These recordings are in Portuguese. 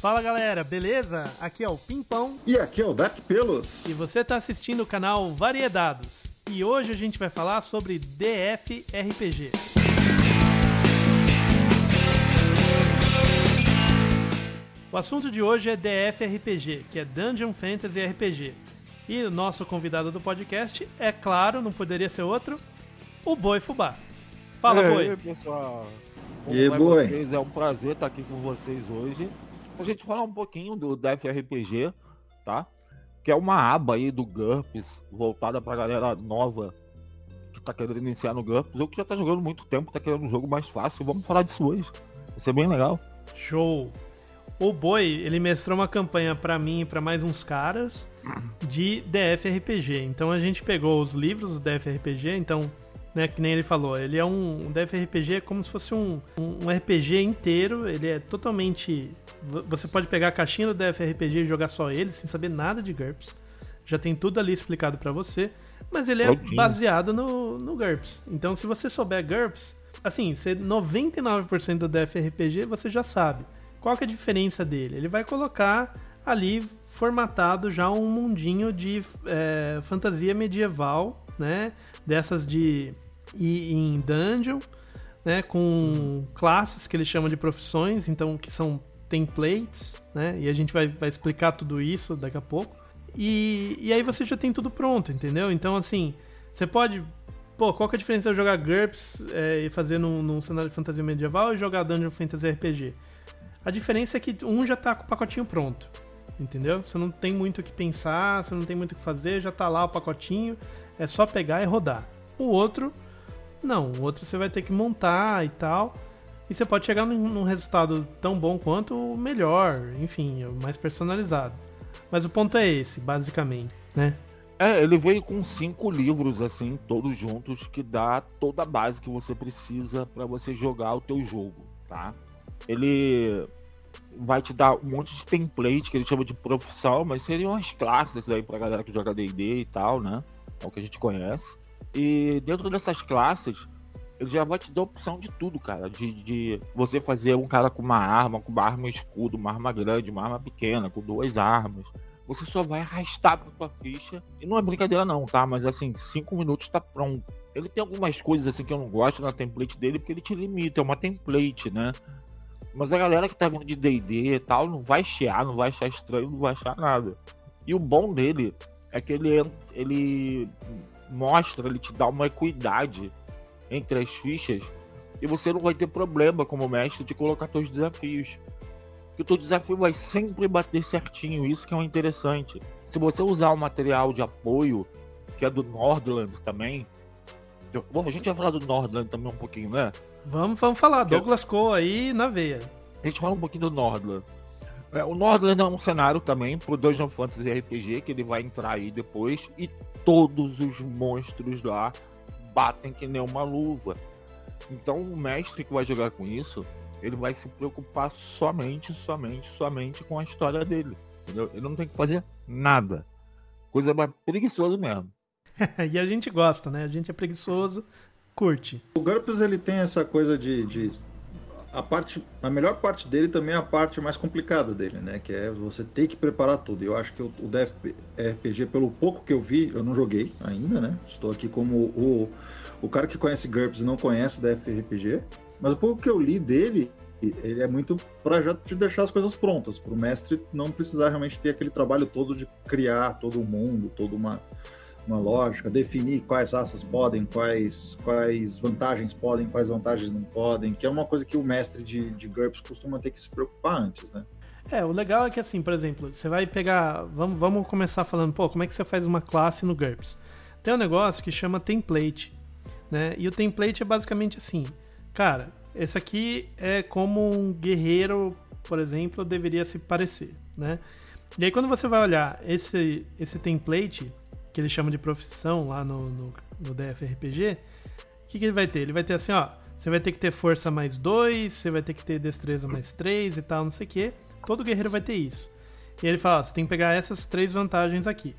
Fala galera, beleza? Aqui é o Pimpão E aqui é o Dark Pelos. e você está assistindo o canal Variedados. E hoje a gente vai falar sobre DFRPG. O assunto de hoje é DFRPG, que é Dungeon Fantasy RPG. E o nosso convidado do podcast é, claro, não poderia ser outro, o Boi Fubá. Fala, e Boi. aí, pessoal. Como E aí, vai boi? vocês? É um prazer estar aqui com vocês hoje. A gente falar um pouquinho do DFRPG, tá? Que é uma aba aí do GURPS, voltada pra galera nova que tá querendo iniciar no GURPS. Ou que já tá jogando muito tempo, tá querendo um jogo mais fácil. Vamos falar disso hoje. Vai ser bem legal. Show! O Boi, ele mestrou uma campanha pra mim e pra mais uns caras de DFRPG. Então a gente pegou os livros do DFRPG, então, né, que nem ele falou, ele é um, um DFRPG é como se fosse um, um, um RPG inteiro, ele é totalmente... vo- Você pode pegar a caixinha do DFRPG e jogar só ele, sem saber nada de GURPS. Já tem tudo ali explicado pra você, mas ele é Prontinho. baseado no, no GURPS. Então se você souber GURPS, assim, você 99% do DFRPG você já sabe. Qual que é a diferença dele? Ele vai colocar ali formatado já um mundinho de é, fantasia medieval, né? Dessas de ir em dungeon, né? Com classes que ele chama de profissões, então que são templates, né? E a gente vai, vai explicar tudo isso daqui a pouco. E, e aí você já tem tudo pronto, entendeu? Então, assim, você pode. Pô, qual que é a diferença de jogar GURPS é, e fazer num, num cenário de fantasia medieval e jogar Dungeon Fantasy RPG? A diferença é que um já tá com o pacotinho pronto. Entendeu? Você não tem muito o que pensar, você não tem muito o que fazer, já tá lá o pacotinho, é só pegar e rodar. O outro, não, o outro você vai ter que montar e tal. E você pode chegar num, num resultado tão bom quanto o melhor, enfim, mais personalizado. Mas o ponto é esse, basicamente, né? É, ele veio com cinco livros, assim, todos juntos, que dá toda a base que você precisa pra você jogar o teu jogo, tá? Ele vai te dar um monte de template que ele chama de profissão, mas seriam as classes aí pra galera que joga D&D e tal, né? É o que a gente conhece. E dentro dessas classes, ele já vai te dar opção de tudo, cara. De, de você fazer um cara com uma arma, com uma arma escudo, uma arma grande, uma arma pequena, com duas armas você só vai arrastar pra tua ficha. E não é brincadeira não, tá? Mas assim, cinco minutos tá pronto. Ele tem algumas coisas assim que eu não gosto na template dele, porque ele te limita, é uma template, né? Mas a galera que tá vindo de D&D e tal, não vai chiar, não vai achar estranho, não vai achar nada. E o bom dele é que ele, ele mostra, ele te dá uma equidade entre as fichas e você não vai ter problema como mestre de colocar seus desafios que o teu desafio vai sempre bater certinho, isso que é o interessante. Se você usar o material de apoio, que é do Nordland também, eu- bom, a gente vai falar do Nordland também um pouquinho, né? Vamos, vamos falar, Douglas Cole aí na veia. A gente fala um pouquinho do Nordland. É, o Nordland é um cenário também pro Dungeon Fantasy RPG, que ele vai entrar aí depois, e todos os monstros lá batem que nem uma luva. Então o mestre que vai jogar com isso, ele vai se preocupar somente, somente, somente com a história dele. Entendeu? Ele não tem que fazer nada. Coisa mais preguiçosa mesmo. e a gente gosta, né? A gente é preguiçoso, curte. O GURPS ele tem essa coisa de, de- a parte, a melhor parte dele também é a parte mais complicada dele, né? Que é você ter que preparar tudo. Eu acho que o, o DFRPG, pelo pouco que eu vi, eu não joguei ainda, né? Estou aqui como o, o cara que conhece GURPS e não conhece o DFRPG. Mas o pouco que eu li dele, ele é muito para já te deixar as coisas prontas, para o mestre não precisar realmente ter aquele trabalho todo de criar todo o mundo, toda uma, uma lógica, definir quais raças podem, quais, quais vantagens podem, quais vantagens não podem, que é uma coisa que o mestre de, de GURPS costuma ter que se preocupar antes, né? É, o legal é que assim, por exemplo, você vai pegar. Vamos, vamos começar falando, pô, como é que você faz uma classe no GURPS? Tem um negócio que chama template, né? E o template é basicamente assim, cara, esse aqui é como um guerreiro, por exemplo, deveria se parecer, né? E aí quando você vai olhar esse, esse template, que ele chama de profissão lá no, no, no DFRPG, o que, que ele vai ter? Ele vai ter assim, ó, você vai ter que ter força mais 2, você vai ter que ter destreza mais 3 e tal, não sei o quê. Todo guerreiro vai ter isso. E ele fala, ó, você tem que pegar essas três vantagens aqui.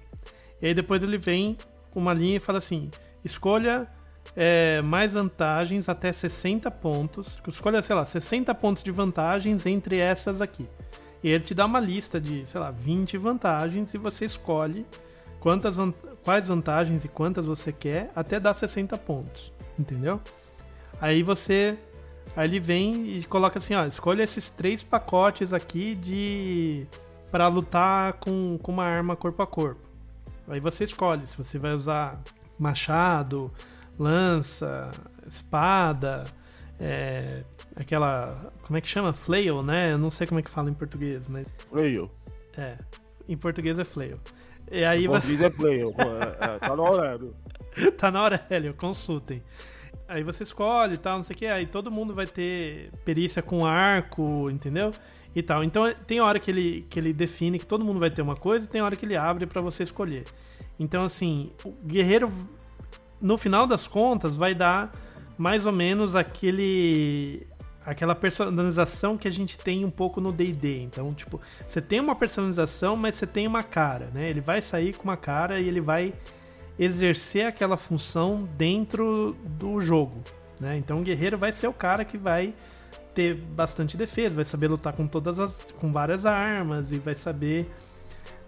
E aí depois ele vem uma linha e fala assim, escolha é, mais vantagens até 60 pontos. Escolha, sei lá, 60 pontos de vantagens entre essas aqui. E ele te dá uma lista de, sei lá, 20 vantagens e você escolhe quantas quais vantagens e quantas você quer até dar 60 pontos, entendeu? Aí você aí ele vem e coloca assim, ó, escolha esses três pacotes aqui de para lutar com, com uma arma corpo a corpo. Aí você escolhe se você vai usar machado, lança, espada, é, aquela. Como é que chama? Flail, né? Eu não sei como é que fala em português, mas. Flail. É. Em português é flail. E aí. Português é flail. é, tá na Aurélio. tá na Aurélio, consultem. Aí você escolhe e tal, não sei o que. Aí todo mundo vai ter perícia com arco, entendeu? E tal. Então tem hora que ele, que ele define que todo mundo vai ter uma coisa e tem hora que ele abre para você escolher. Então, assim, o guerreiro, no final das contas, vai dar mais ou menos aquele aquela personalização que a gente tem um pouco no D&D. Então, tipo, você tem uma personalização, mas você tem uma cara, né? Ele vai sair com uma cara e ele vai exercer aquela função dentro do jogo, né? Então, o guerreiro vai ser o cara que vai ter bastante defesa, vai saber lutar com todas as com várias armas e vai saber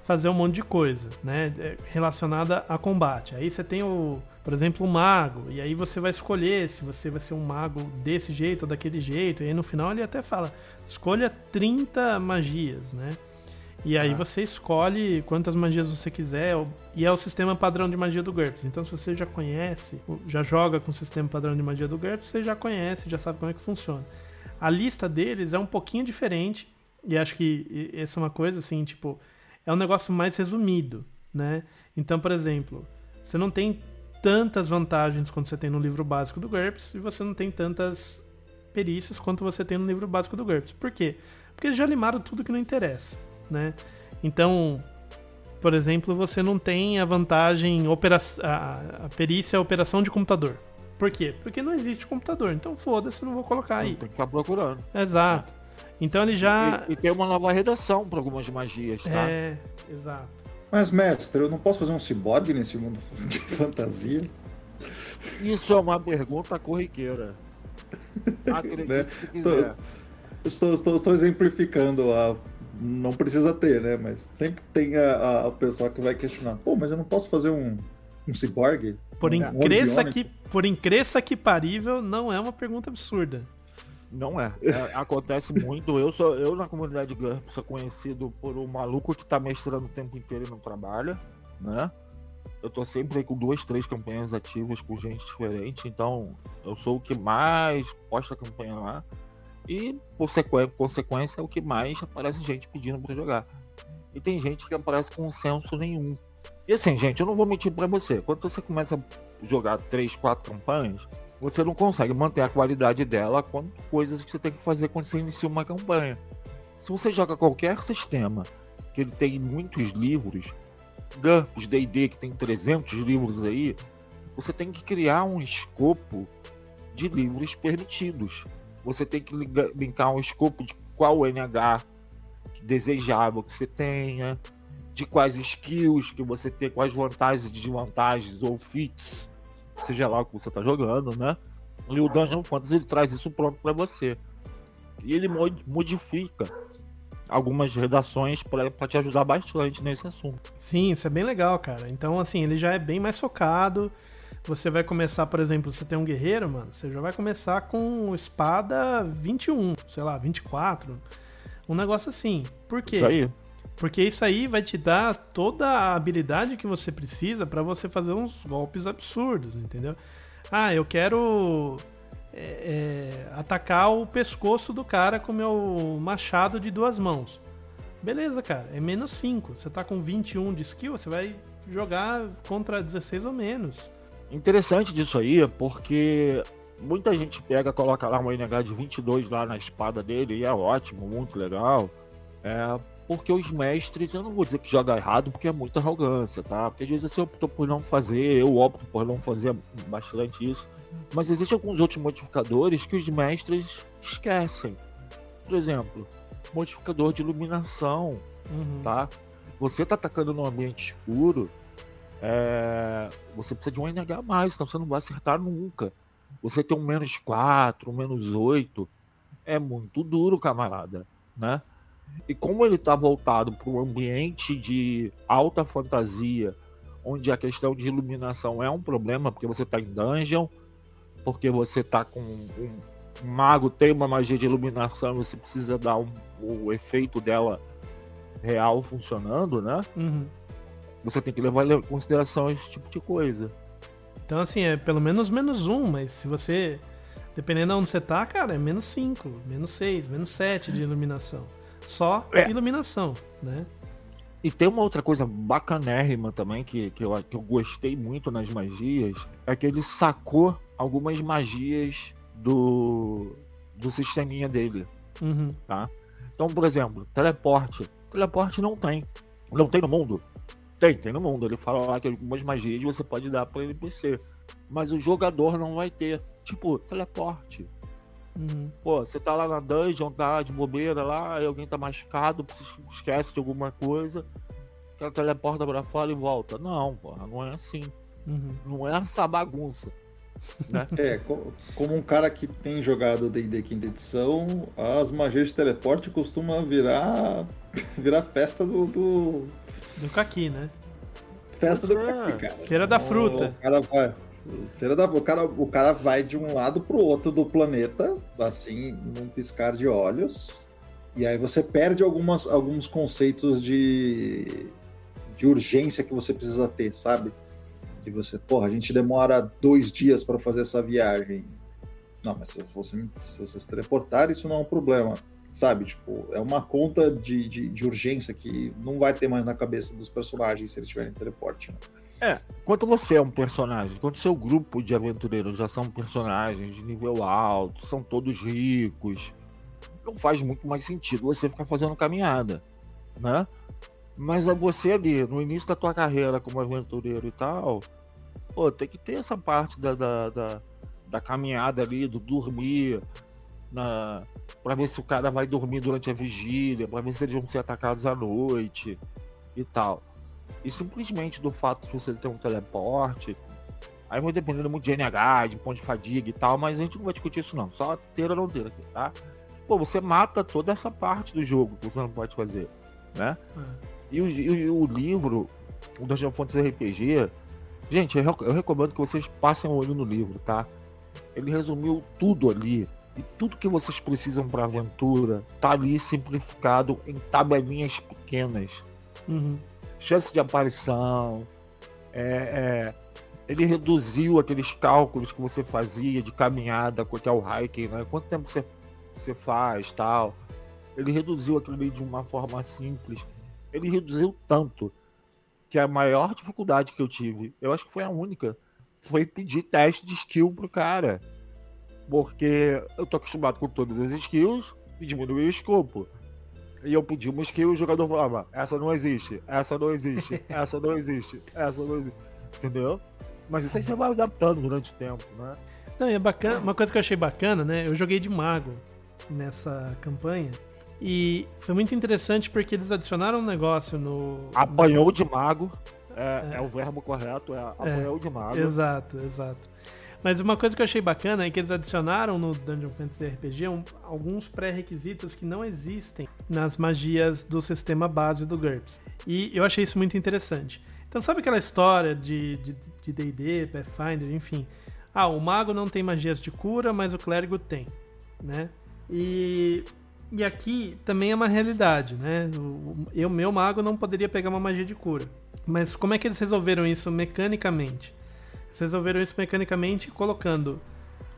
fazer um monte de coisa, né, é, relacionada a combate. Aí você tem o, por exemplo, o mago, e aí você vai escolher se você vai ser um mago desse jeito ou daquele jeito. E aí no final ele até fala: escolha 30 magias, né? E aí ah. você escolhe quantas magias você quiser, e é o sistema padrão de magia do GURPS. Então, se você já conhece, já joga com o sistema padrão de magia do GURPS, você já conhece, já sabe como é que funciona. A lista deles é um pouquinho diferente, e acho que essa é uma coisa assim, tipo, é um negócio mais resumido, né? Então, por exemplo, você não tem tantas vantagens quanto você tem no livro básico do GURPS e você não tem tantas perícias quanto você tem no livro básico do GURPS. Por quê? Porque eles já limaram tudo que não interessa, né? Então, por exemplo, você não tem a vantagem a, a perícia a operação de computador. Por quê? Porque não existe computador. Então foda-se, não vou colocar aí. Tem que ficar procurando. Exato. Então ele já. E, e tem uma nova redação para algumas magias, tá? É, exato. Mas, mestre, eu não posso fazer um ciborgue nesse mundo de fantasia? Isso é uma pergunta corriqueira. Né? estou, estou, estou, exemplificando a. Não precisa ter, né? Mas sempre tem a, a, a pessoa que vai questionar. Pô, mas eu não posso fazer um, um ciborgue? Por, um, que, por incresça que parível, não é uma pergunta absurda. Não é. é. Acontece muito. Eu sou eu na comunidade GURP sou conhecido por um maluco que tá mestrando o tempo inteiro e não trabalha, né? Eu tô sempre com duas, três campanhas ativas com gente diferente, então eu sou o que mais posta campanha lá. E por consequência é o que mais aparece gente pedindo para jogar. E tem gente que aparece com senso nenhum. E assim, gente, eu não vou mentir para você. Quando você começa a jogar três, quatro campanhas, você não consegue manter a qualidade dela com coisas que você tem que fazer quando você inicia uma campanha. Se você joga qualquer sistema que ele tem muitos livros, GURPS, D&D que tem 300 livros aí, você tem que criar um escopo de livros permitidos. Você tem que linkar um escopo de qual NH desejável que você tenha, de quais skills que você tem, quais vantagens e desvantagens ou fits seja lá o que você está jogando, né? E o Dungeon Fantasy ele traz isso pronto para você. E ele modifica algumas redações para te ajudar bastante nesse assunto. Sim, isso é bem legal, cara. Então, assim, ele já é bem mais focado. Você vai começar, por exemplo, você tem um guerreiro, mano, você já vai começar com espada 21, sei lá, 24. Um negócio assim. Por quê? Isso aí. Porque isso aí vai te dar toda a habilidade que você precisa para você fazer uns golpes absurdos, entendeu? Ah, eu quero é, é, atacar o pescoço do cara com meu machado de duas mãos. Beleza, cara, é menos 5. Você tá com 21 de skill, você vai jogar contra 16 ou menos. Interessante disso aí, porque muita gente pega, coloca lá uma NH de 22 lá na espada dele e é ótimo, muito legal. É, porque os mestres, eu não vou dizer que joga errado, porque é muita arrogância, tá? Porque às vezes você optou por não fazer, eu opto por não fazer bastante isso. Mas existem alguns outros modificadores que os mestres esquecem. Por exemplo, modificador de iluminação, uhum. tá? Você tá atacando num ambiente escuro, é... você precisa de um NH mais, então você não vai acertar nunca. Você tem um menos 4, um menos 8, é muito duro, camarada, né? E como ele está voltado para um ambiente de alta fantasia, onde a questão de iluminação é um problema, porque você está em dungeon, porque você está com um, um, mago, tem uma magia de iluminação, você precisa dar um, o efeito dela real funcionando, né? Uhum. Você tem que levar em consideração esse tipo de coisa. Então, assim, é pelo menos menos um, mas se você. Dependendo de onde você tá, cara, é menos 5, menos 6, menos 7 de iluminação. Só é. iluminação, né? E tem uma outra coisa bacanérrima também que, que, eu, que eu gostei muito nas magias, é que ele sacou algumas magias do, do sisteminha dele, uhum. tá? Então, por exemplo, teleporte. Teleporte não tem. Não tem no mundo. Tem, tem no mundo. Ele fala lá que algumas magias você pode dar para NPC. Mas o jogador não vai ter. Tipo, teleporte. Uhum. Pô, você tá lá na dungeon, tá de bobeira lá, aí alguém tá machucado, esquece de alguma coisa, que teleporta pra fora e volta. Não, porra, não é assim. Uhum. Não é essa bagunça. Né? É, como um cara que tem jogado D&D quinta edição, as magias de teleporte costumam virar virar festa do... Do, do Kaki, né? Festa do Kaki, cara. Feira da fruta. O cara vai... Da, o, cara, o cara vai de um lado pro outro do planeta, assim, num piscar de olhos. E aí você perde algumas, alguns conceitos de, de urgência que você precisa ter, sabe? Que você, porra, a gente demora dois dias para fazer essa viagem. Não, mas se você, se você teleportar, isso não é um problema, sabe? Tipo, é uma conta de, de, de urgência que não vai ter mais na cabeça dos personagens se eles tiverem teleporte. Né? É, quando você é um personagem, quando seu grupo de aventureiros já são personagens de nível alto, são todos ricos, não faz muito mais sentido você ficar fazendo caminhada, né? Mas é você ali, no início da tua carreira como aventureiro e tal, pô, tem que ter essa parte da, da, da, da caminhada ali, do dormir, na, pra ver se o cara vai dormir durante a vigília, pra ver se eles vão ser atacados à noite e tal. E simplesmente do fato de você ter um teleporte, aí vai dependendo muito de NH, de ponto de fadiga e tal, mas a gente não vai discutir isso não, só ter ou não ter aqui, tá? Pô, você mata toda essa parte do jogo que você não pode fazer, né? É. E, o, e, o, livro, o Dungeon Fontes RPG, gente, eu, eu recomendo que vocês passem o olho no livro, tá? Ele resumiu tudo ali, e tudo que vocês precisam para aventura tá ali simplificado em tabelinhas pequenas. Uhum chance de aparição. É, é, ele reduziu aqueles cálculos que você fazia de caminhada, que é o hiking, né? Quanto tempo você, você faz, tal. Ele reduziu aquilo ali de uma forma simples. Ele reduziu tanto que a maior dificuldade que eu tive, eu acho que foi a única, foi pedir teste de skill pro cara. Porque eu tô acostumado com todas as skills e diminuir o escopo e eu pedi uma skill e o jogador falava, essa não existe, essa não existe, essa não existe, essa não existe. Entendeu? Mas isso aí você vai adaptando durante o tempo, né? Não, é bacana, uma coisa que eu achei bacana, né? Eu joguei de mago nessa campanha. E foi muito interessante porque eles adicionaram um negócio no. Apanhou de mago. É, é. é o verbo correto, é apanhou é, de mago. Exato, exato. Mas uma coisa que eu achei bacana é que eles adicionaram no Dungeon Fantasy RPG um, alguns pré-requisitos que não existem nas magias do sistema base do GURPS. E eu achei isso muito interessante. Então, sabe aquela história de DD, de, Pathfinder, enfim? Ah, o mago não tem magias de cura, mas o clérigo tem, né? E, e aqui também é uma realidade, né? Eu, meu mago, não poderia pegar uma magia de cura. Mas como é que eles resolveram isso mecanicamente? Resolveram isso mecanicamente colocando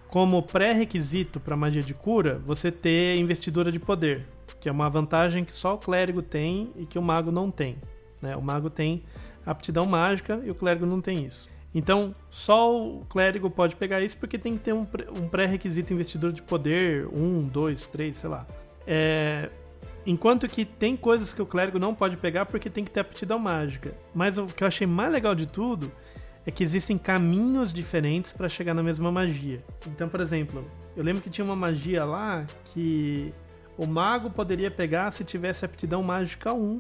como pré-requisito para magia de cura você ter investidura de poder, que é uma vantagem que só o clérigo tem e que o mago não tem. Né? O mago tem aptidão mágica e o clérigo não tem isso. Então, só o clérigo pode pegar isso porque tem que ter um, pré-requisito investidor de poder, um, dois, três, sei lá. É... Enquanto que tem coisas que o clérigo não pode pegar porque tem que ter aptidão mágica. Mas o que eu achei mais legal de tudo é que existem caminhos diferentes para chegar na mesma magia. Então, por exemplo, eu lembro que tinha uma magia lá que o mago poderia pegar se tivesse aptidão mágica 1,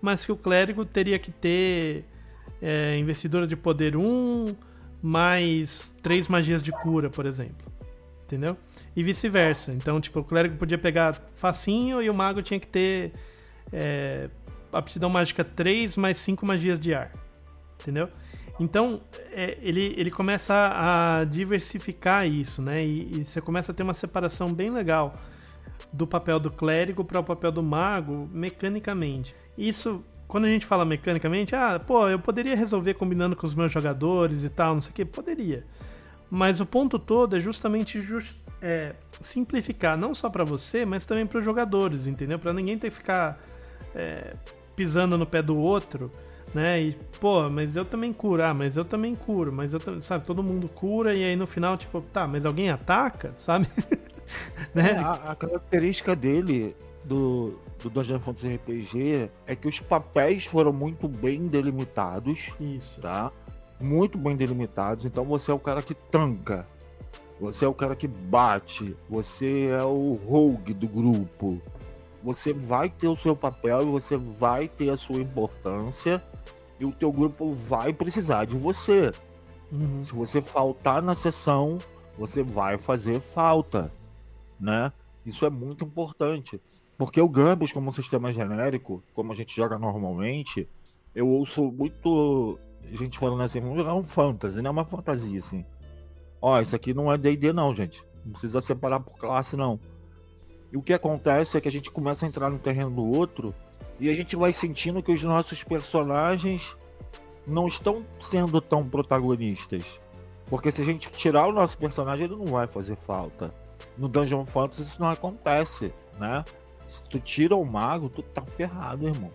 mas que o clérigo teria que ter é, investidura de poder 1, mais três magias de cura, por exemplo. entendeu? E vice-versa. Então, tipo, o clérigo podia pegar facinho e o mago tinha que ter é, aptidão mágica 3 mais 5 magias de ar, entendeu? Então, é, ele, ele começa a, diversificar isso, né? E, e, você começa a ter uma separação bem legal do papel do clérigo para o papel do mago mecanicamente. Isso, quando a gente fala mecanicamente, ah, pô, eu poderia resolver combinando com os meus jogadores e tal, não sei o que, poderia. Mas o ponto todo é justamente just, é, simplificar, não só para você, mas também para os jogadores, entendeu? Para ninguém ter que ficar é, pisando no pé do outro né? E, pô, mas eu também curo, ah, mas eu também curo, mas eu também, sabe, todo mundo cura e aí no final, tipo, tá, mas alguém ataca, sabe? né? É, a, a, característica dele, do, do Dungeon Fantasy RPG, é que os papéis foram muito bem delimitados. Isso. Tá? Muito bem delimitados, então você é o cara que tanca. Você é o cara que bate, você é o rogue do grupo, você vai ter o seu papel e você vai ter a sua importância e o teu grupo vai precisar de você. Uhum. Se você faltar na sessão, você vai fazer falta, né? Isso é muito importante. Porque o Gambus, como um sistema genérico, como a gente joga normalmente, eu ouço muito gente falando assim, vamos jogar um fantasy, não é uma fantasia, assim. Ó, isso aqui não é D&D não, gente. Não precisa separar por classe, não. E o que acontece é que a gente começa a entrar no terreno do outro e a gente vai sentindo que os nossos personagens não estão sendo tão protagonistas. Porque se a gente tirar o nosso personagem, ele não vai fazer falta. No Dungeon Fantasy isso não acontece, né? Se tu tira o mago, tu tá ferrado, irmão.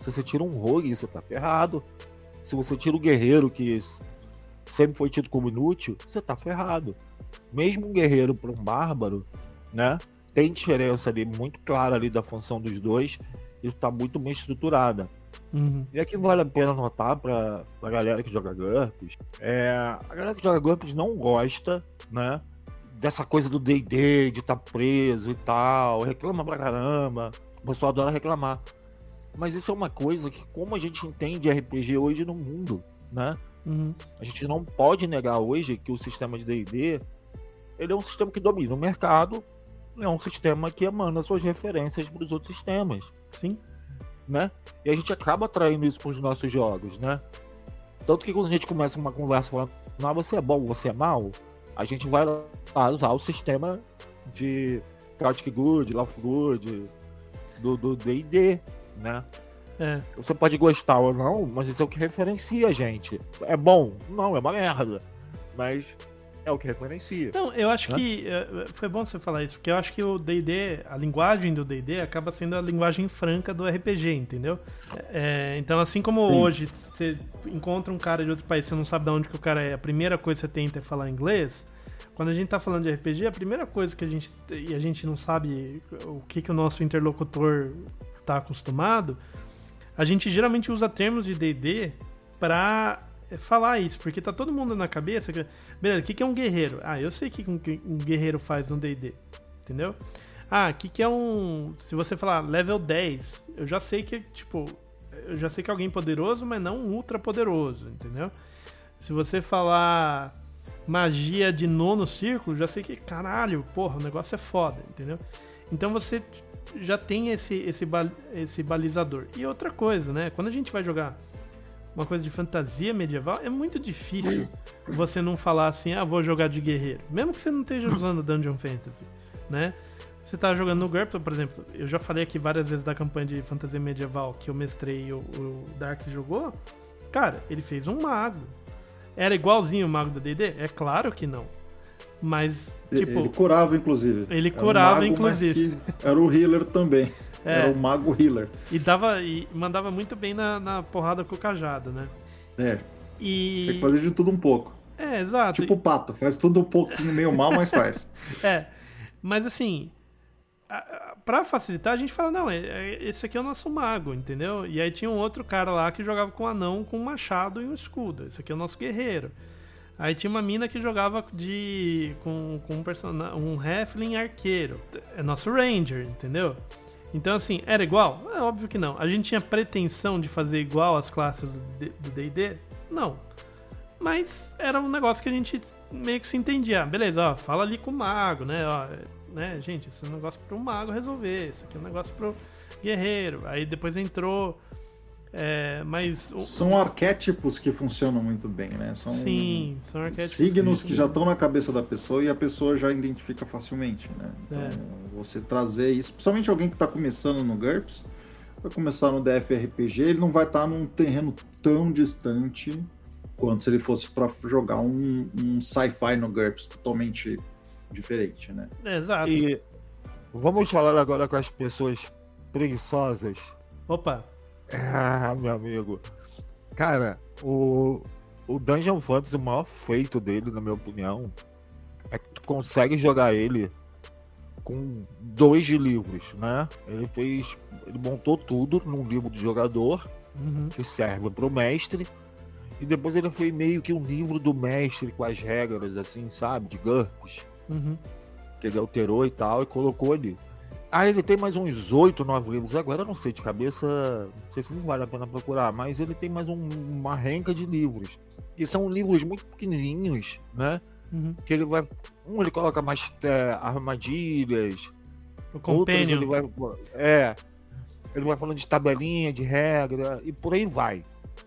Se você tira um rogue, você tá ferrado. Se você tira o guerreiro, que sempre foi tido como inútil, você tá ferrado. Mesmo um guerreiro para um bárbaro, né? Tem diferença ali muito clara ali da função dos dois e está muito bem estruturada. Uhum. E aqui vale a pena notar para a galera que joga GURPS. É, a galera que joga GURPS não gosta, né? Dessa coisa do DD, de estar tá preso e tal, reclama pra caramba. O pessoal adora reclamar. Mas isso é uma coisa que, como a gente entende RPG hoje no mundo, né? Uhum. A gente não pode negar hoje que o sistema de DD ele é um sistema que domina o mercado, é um sistema que emana suas referências para os outros sistemas. Sim né? E a gente acaba atraindo isso para os nossos jogos, né? Tanto que quando a gente começa uma conversa falando, não, você é bom, você é mal, a gente vai usar o sistema de Chaotic Good, Lawful Good, do D&D, né? É. Você pode gostar ou não, mas isso é o que referencia a gente. É bom? Não, é uma merda. Mas é o que referencia. Não, eu acho né? que é, foi bom você falar isso, porque eu acho que o D&D, a linguagem do D&D acaba sendo a linguagem franca do RPG, entendeu? É, então, assim como Sim. hoje você encontra um cara de outro país, você não sabe de onde que o cara é, a primeira coisa que você tenta é falar inglês. Quando a gente tá falando de RPG, a primeira coisa que a gente e a gente não sabe o que que o nosso interlocutor tá acostumado, a gente geralmente usa termos de D&D para é falar isso, porque tá todo mundo na cabeça. Que, beleza, o que, que é um guerreiro? Ah, eu sei o que um guerreiro faz no DD, entendeu? Ah, o que, que é um. Se você falar level 10, eu já sei que, tipo, eu já sei que é alguém poderoso, mas não ultra poderoso, entendeu? Se você falar magia de nono círculo, já sei que, caralho, porra, o negócio é foda, entendeu? Então você já tem esse, esse, esse balizador. E outra coisa, né? Quando a gente vai jogar uma coisa de fantasia medieval, é muito difícil você não falar assim, ah, vou jogar de guerreiro. Mesmo que você não esteja usando Dungeon Fantasy, né? Você tá jogando no GURPS, por exemplo, eu já falei aqui várias vezes da campanha de fantasia medieval que eu mestrei e o, o Dark jogou. Cara, ele fez um mago. Era igualzinho o mago da D&D? É claro que não. Mas, tipo... Ele curava, inclusive. Ele curava, um mago, inclusive. Era o healer também. É. Era o mago healer. E, dava, e mandava muito bem na, na porrada com o cajado, né? É. E... Tem que fazer de tudo um pouco. É, exato. Tipo o pato, faz tudo um pouquinho meio mal, mas faz. é. Mas assim, para facilitar, a gente fala, não, é, é, esse aqui é o nosso mago, entendeu? E aí tinha um outro cara lá que jogava com um anão, com um machado e um escudo. Esse aqui é o nosso guerreiro. Aí tinha uma mina que jogava de com, com um, person... um Halfling arqueiro. É nosso Ranger, entendeu? Então, assim, era igual? É óbvio que não. A gente tinha pretensão de fazer igual as classes do DD? Não. Mas era um negócio que a gente meio que se entendia. Ah, beleza, ó, fala ali com o mago, né? Ó, né, gente, esse é um negócio para o mago resolver, isso aqui é um negócio para o guerreiro. Aí depois entrou é, mas são arquétipos que funcionam muito bem, né? São Sim, são arquétipos signos que, que já estão na cabeça da pessoa e a pessoa já identifica facilmente, né? Então, é. você trazer isso, principalmente alguém que está começando no GURPS, vai começar no DFRPG, ele não vai estar tá num terreno tão distante quanto se ele fosse para jogar um, um sci-fi no GURPS totalmente diferente, né? É, exato. E vamos falar agora com as pessoas preguiçosas. Opa! Ah, meu amigo. Cara, o, o Dungeon Fantasy, o maior feito dele, na minha opinião, é que tu consegue jogar ele com dois livros, né? Ele fez. Ele montou tudo num livro de jogador, uhum. que serve para o mestre. E depois ele foi meio que um livro do mestre com as regras, assim, sabe? De GURPS. Uhum. Que ele alterou e tal, e colocou ali. Ah, ele tem mais uns 8, 9 livros. Agora eu não sei de cabeça, não sei se não vale a pena procurar, mas ele tem mais um, uma renca de livros. E são livros muito pequenininhos, né? Uhum. Que ele vai. Um ele coloca mais é, armadilhas. O. Ele vai, é. Ele vai falando de tabelinha, de regra, e por aí vai,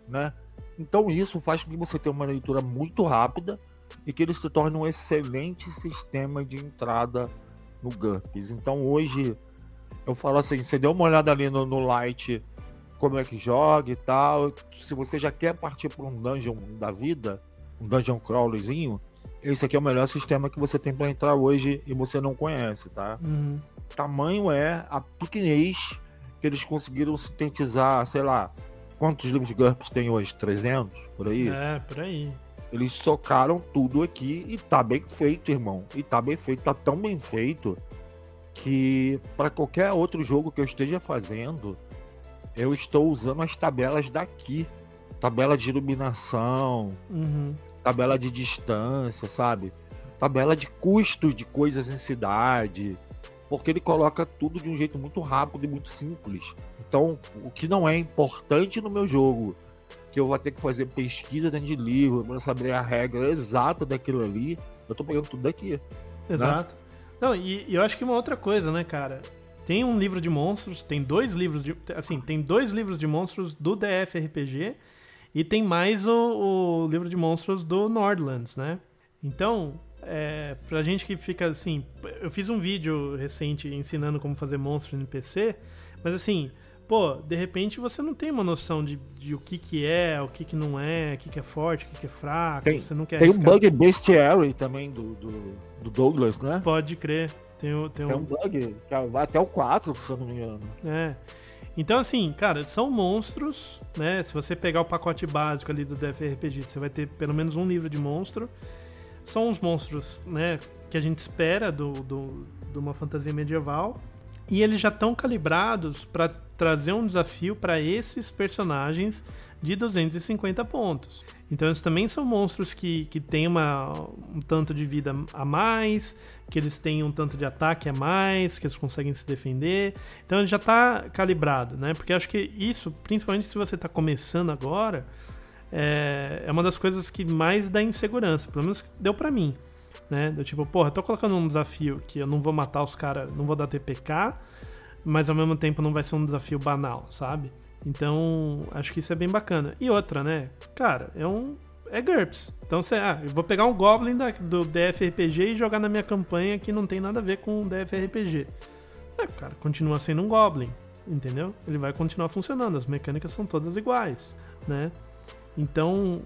né? Então isso faz com que você tenha uma leitura muito rápida e que ele se torne um excelente sistema de entrada no GURPS. Então hoje eu falo assim, você deu uma olhada ali no, no Light, como é que joga e tal. Se você já quer partir para um dungeon da vida, um dungeon crawlerzinho, esse aqui é o melhor sistema que você tem para entrar hoje e você não conhece, tá? Uhum. Tamanho é a pequenez que eles conseguiram sintetizar, sei lá, quantos livros de GURPS tem hoje? 300? Por aí? É, por aí. Eles socaram tudo aqui e tá bem feito, irmão. E tá bem feito, tá tão bem feito que para qualquer outro jogo que eu esteja fazendo, eu estou usando as tabelas daqui. Tabela de iluminação, uhum. tabela de distância, sabe? Tabela de custos de coisas em cidade. Porque ele coloca tudo de um jeito muito rápido e muito simples. Então, o que não é importante no meu jogo que eu vou ter que fazer pesquisa dentro de livro para saber a regra exata daquilo ali. Eu tô pegando tudo daqui. Né? Exato. Né? Não, e, e, eu acho que uma outra coisa, né, cara? Tem um livro de monstros, tem dois livros de. Assim, tem dois livros de monstros do DFRPG e tem mais o, o livro de monstros do Nordlands, né? Então, é, pra gente que fica assim. Eu fiz um vídeo recente ensinando como fazer monstros no PC, mas assim pô, de repente você não tem uma noção de, de o que que é, o que que não é, o que que é forte, o que que é fraco, tem, você não quer Tem um bug bestiary também do, do, do, Douglas, né? Pode crer. Tem, tem, tem um... um bug que vai até o 4, se eu não me engano. É. Então, assim, cara, são monstros, né? Se você pegar o pacote básico ali do DFRPG, você vai ter pelo menos um livro de monstro. São os monstros, né? Que a gente espera do, do, de uma fantasia medieval. E eles já estão calibrados para trazer um desafio para esses personagens de 250 pontos. Então eles também são monstros que, que têm uma, um tanto de vida a mais, que eles têm um tanto de ataque a mais, que eles conseguem se defender. Então ele já está calibrado, né? Porque acho que isso, principalmente se você está começando agora, é, é uma das coisas que mais dá insegurança. Pelo menos deu para mim né? Do tipo, porra, tô colocando um desafio que eu não vou matar os caras, não vou dar TPK, mas ao mesmo tempo não vai ser um desafio banal, sabe? Então, acho que isso é bem bacana. E outra, né? Cara, é um. É GURPS. Então, você, ah, eu vou pegar um Goblin da, do DFRPG e jogar na minha campanha que não tem nada a ver com o DFRPG. É, cara, continua sendo um Goblin, entendeu? Ele vai continuar funcionando, as mecânicas são todas iguais, né? Então,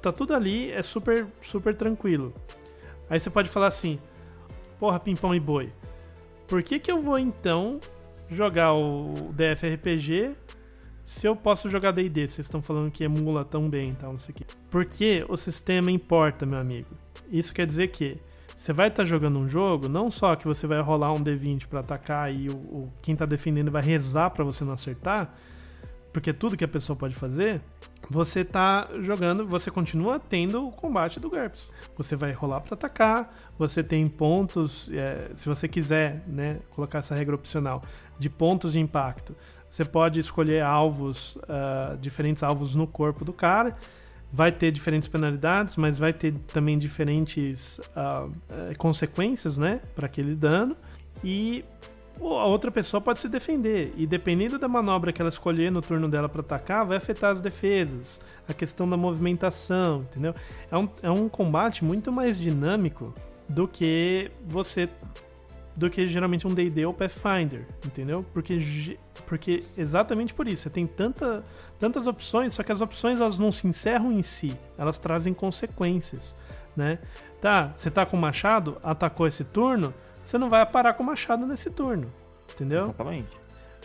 tá tudo ali, é super, super tranquilo. Aí você pode falar assim: Porra, Pimpão e Boi, por que, que eu vou então jogar o DFRPG se eu posso jogar DD? Vocês estão falando que emula tão bem e tal, não sei o quê. Porque o sistema importa, meu amigo. Isso quer dizer que você vai estar tá jogando um jogo, não só que você vai rolar um D20 para atacar e o, o, quem tá defendendo vai rezar para você não acertar, porque tudo que a pessoa pode fazer, você tá jogando, você continua tendo o combate do GURPS. Você vai rolar para atacar, você tem pontos, é, se você quiser, né, colocar essa regra opcional, de pontos de impacto. Você pode escolher alvos, uh, diferentes alvos no corpo do cara, vai ter diferentes penalidades, mas vai ter também diferentes uh, consequências, né, para aquele dano. E a outra pessoa pode se defender. E dependendo da manobra que ela escolher no turno dela para atacar, vai afetar as defesas, a questão da movimentação, entendeu? É um, é um combate muito mais dinâmico do que você. do que geralmente um DD ou Pathfinder, entendeu? Porque, porque exatamente por isso, você tem tanta, tantas opções, só que as opções elas não se encerram em si, elas trazem consequências, né? Tá, você tá com machado, atacou esse turno você não vai parar com o machado nesse turno. Entendeu? Exatamente.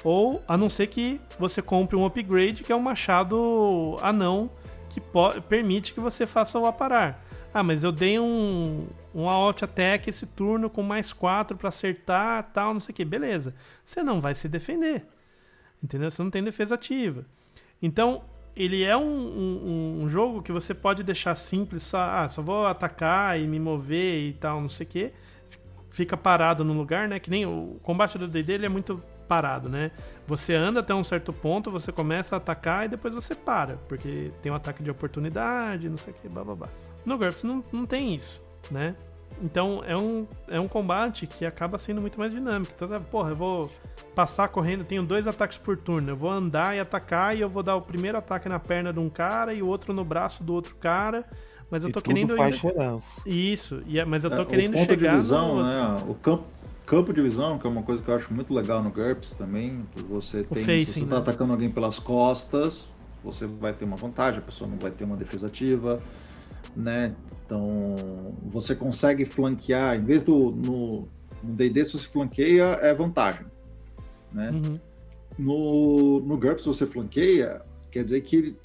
Ou a não ser que você compre um upgrade que é um machado anão que permite que você faça o aparar. Ah, mas eu dei um, um alt attack esse turno com mais 4 para acertar, tal, não sei o que. Beleza. Você não vai se defender. Entendeu? Você não tem defesa ativa. Então, ele é um, um, um jogo que você pode deixar simples, só, ah, só vou atacar e me mover e tal, não sei o que fica parado no lugar, né? Que nem o combate do D&D ele é muito parado, né? Você anda até um certo ponto, você começa a atacar e depois você para, porque tem um ataque de oportunidade, não sei o que, blá blá blá. No GURPS não, não tem isso, né? Então é um, é um combate que acaba sendo muito mais dinâmico. Então, porra, eu vou passar correndo, tenho dois ataques por turno. Eu vou andar e atacar e eu vou dar o primeiro ataque na perna de um cara e o outro no braço do outro cara mas eu tô querendo faz ainda... Isso, é, mas eu tô é, querendo o ponto chegar de visão, no... né? O campo campo de visão, que é uma coisa que eu acho muito legal no GURPS também, que você tem, facing, se você tá né? atacando alguém pelas costas, você vai ter uma vantagem, a pessoa não vai ter uma defesa ativa, né? Então, você consegue flanquear, em vez do no D&D se você flanqueia é vantagem, né? Uhum. No no GURPS se você flanqueia, quer dizer que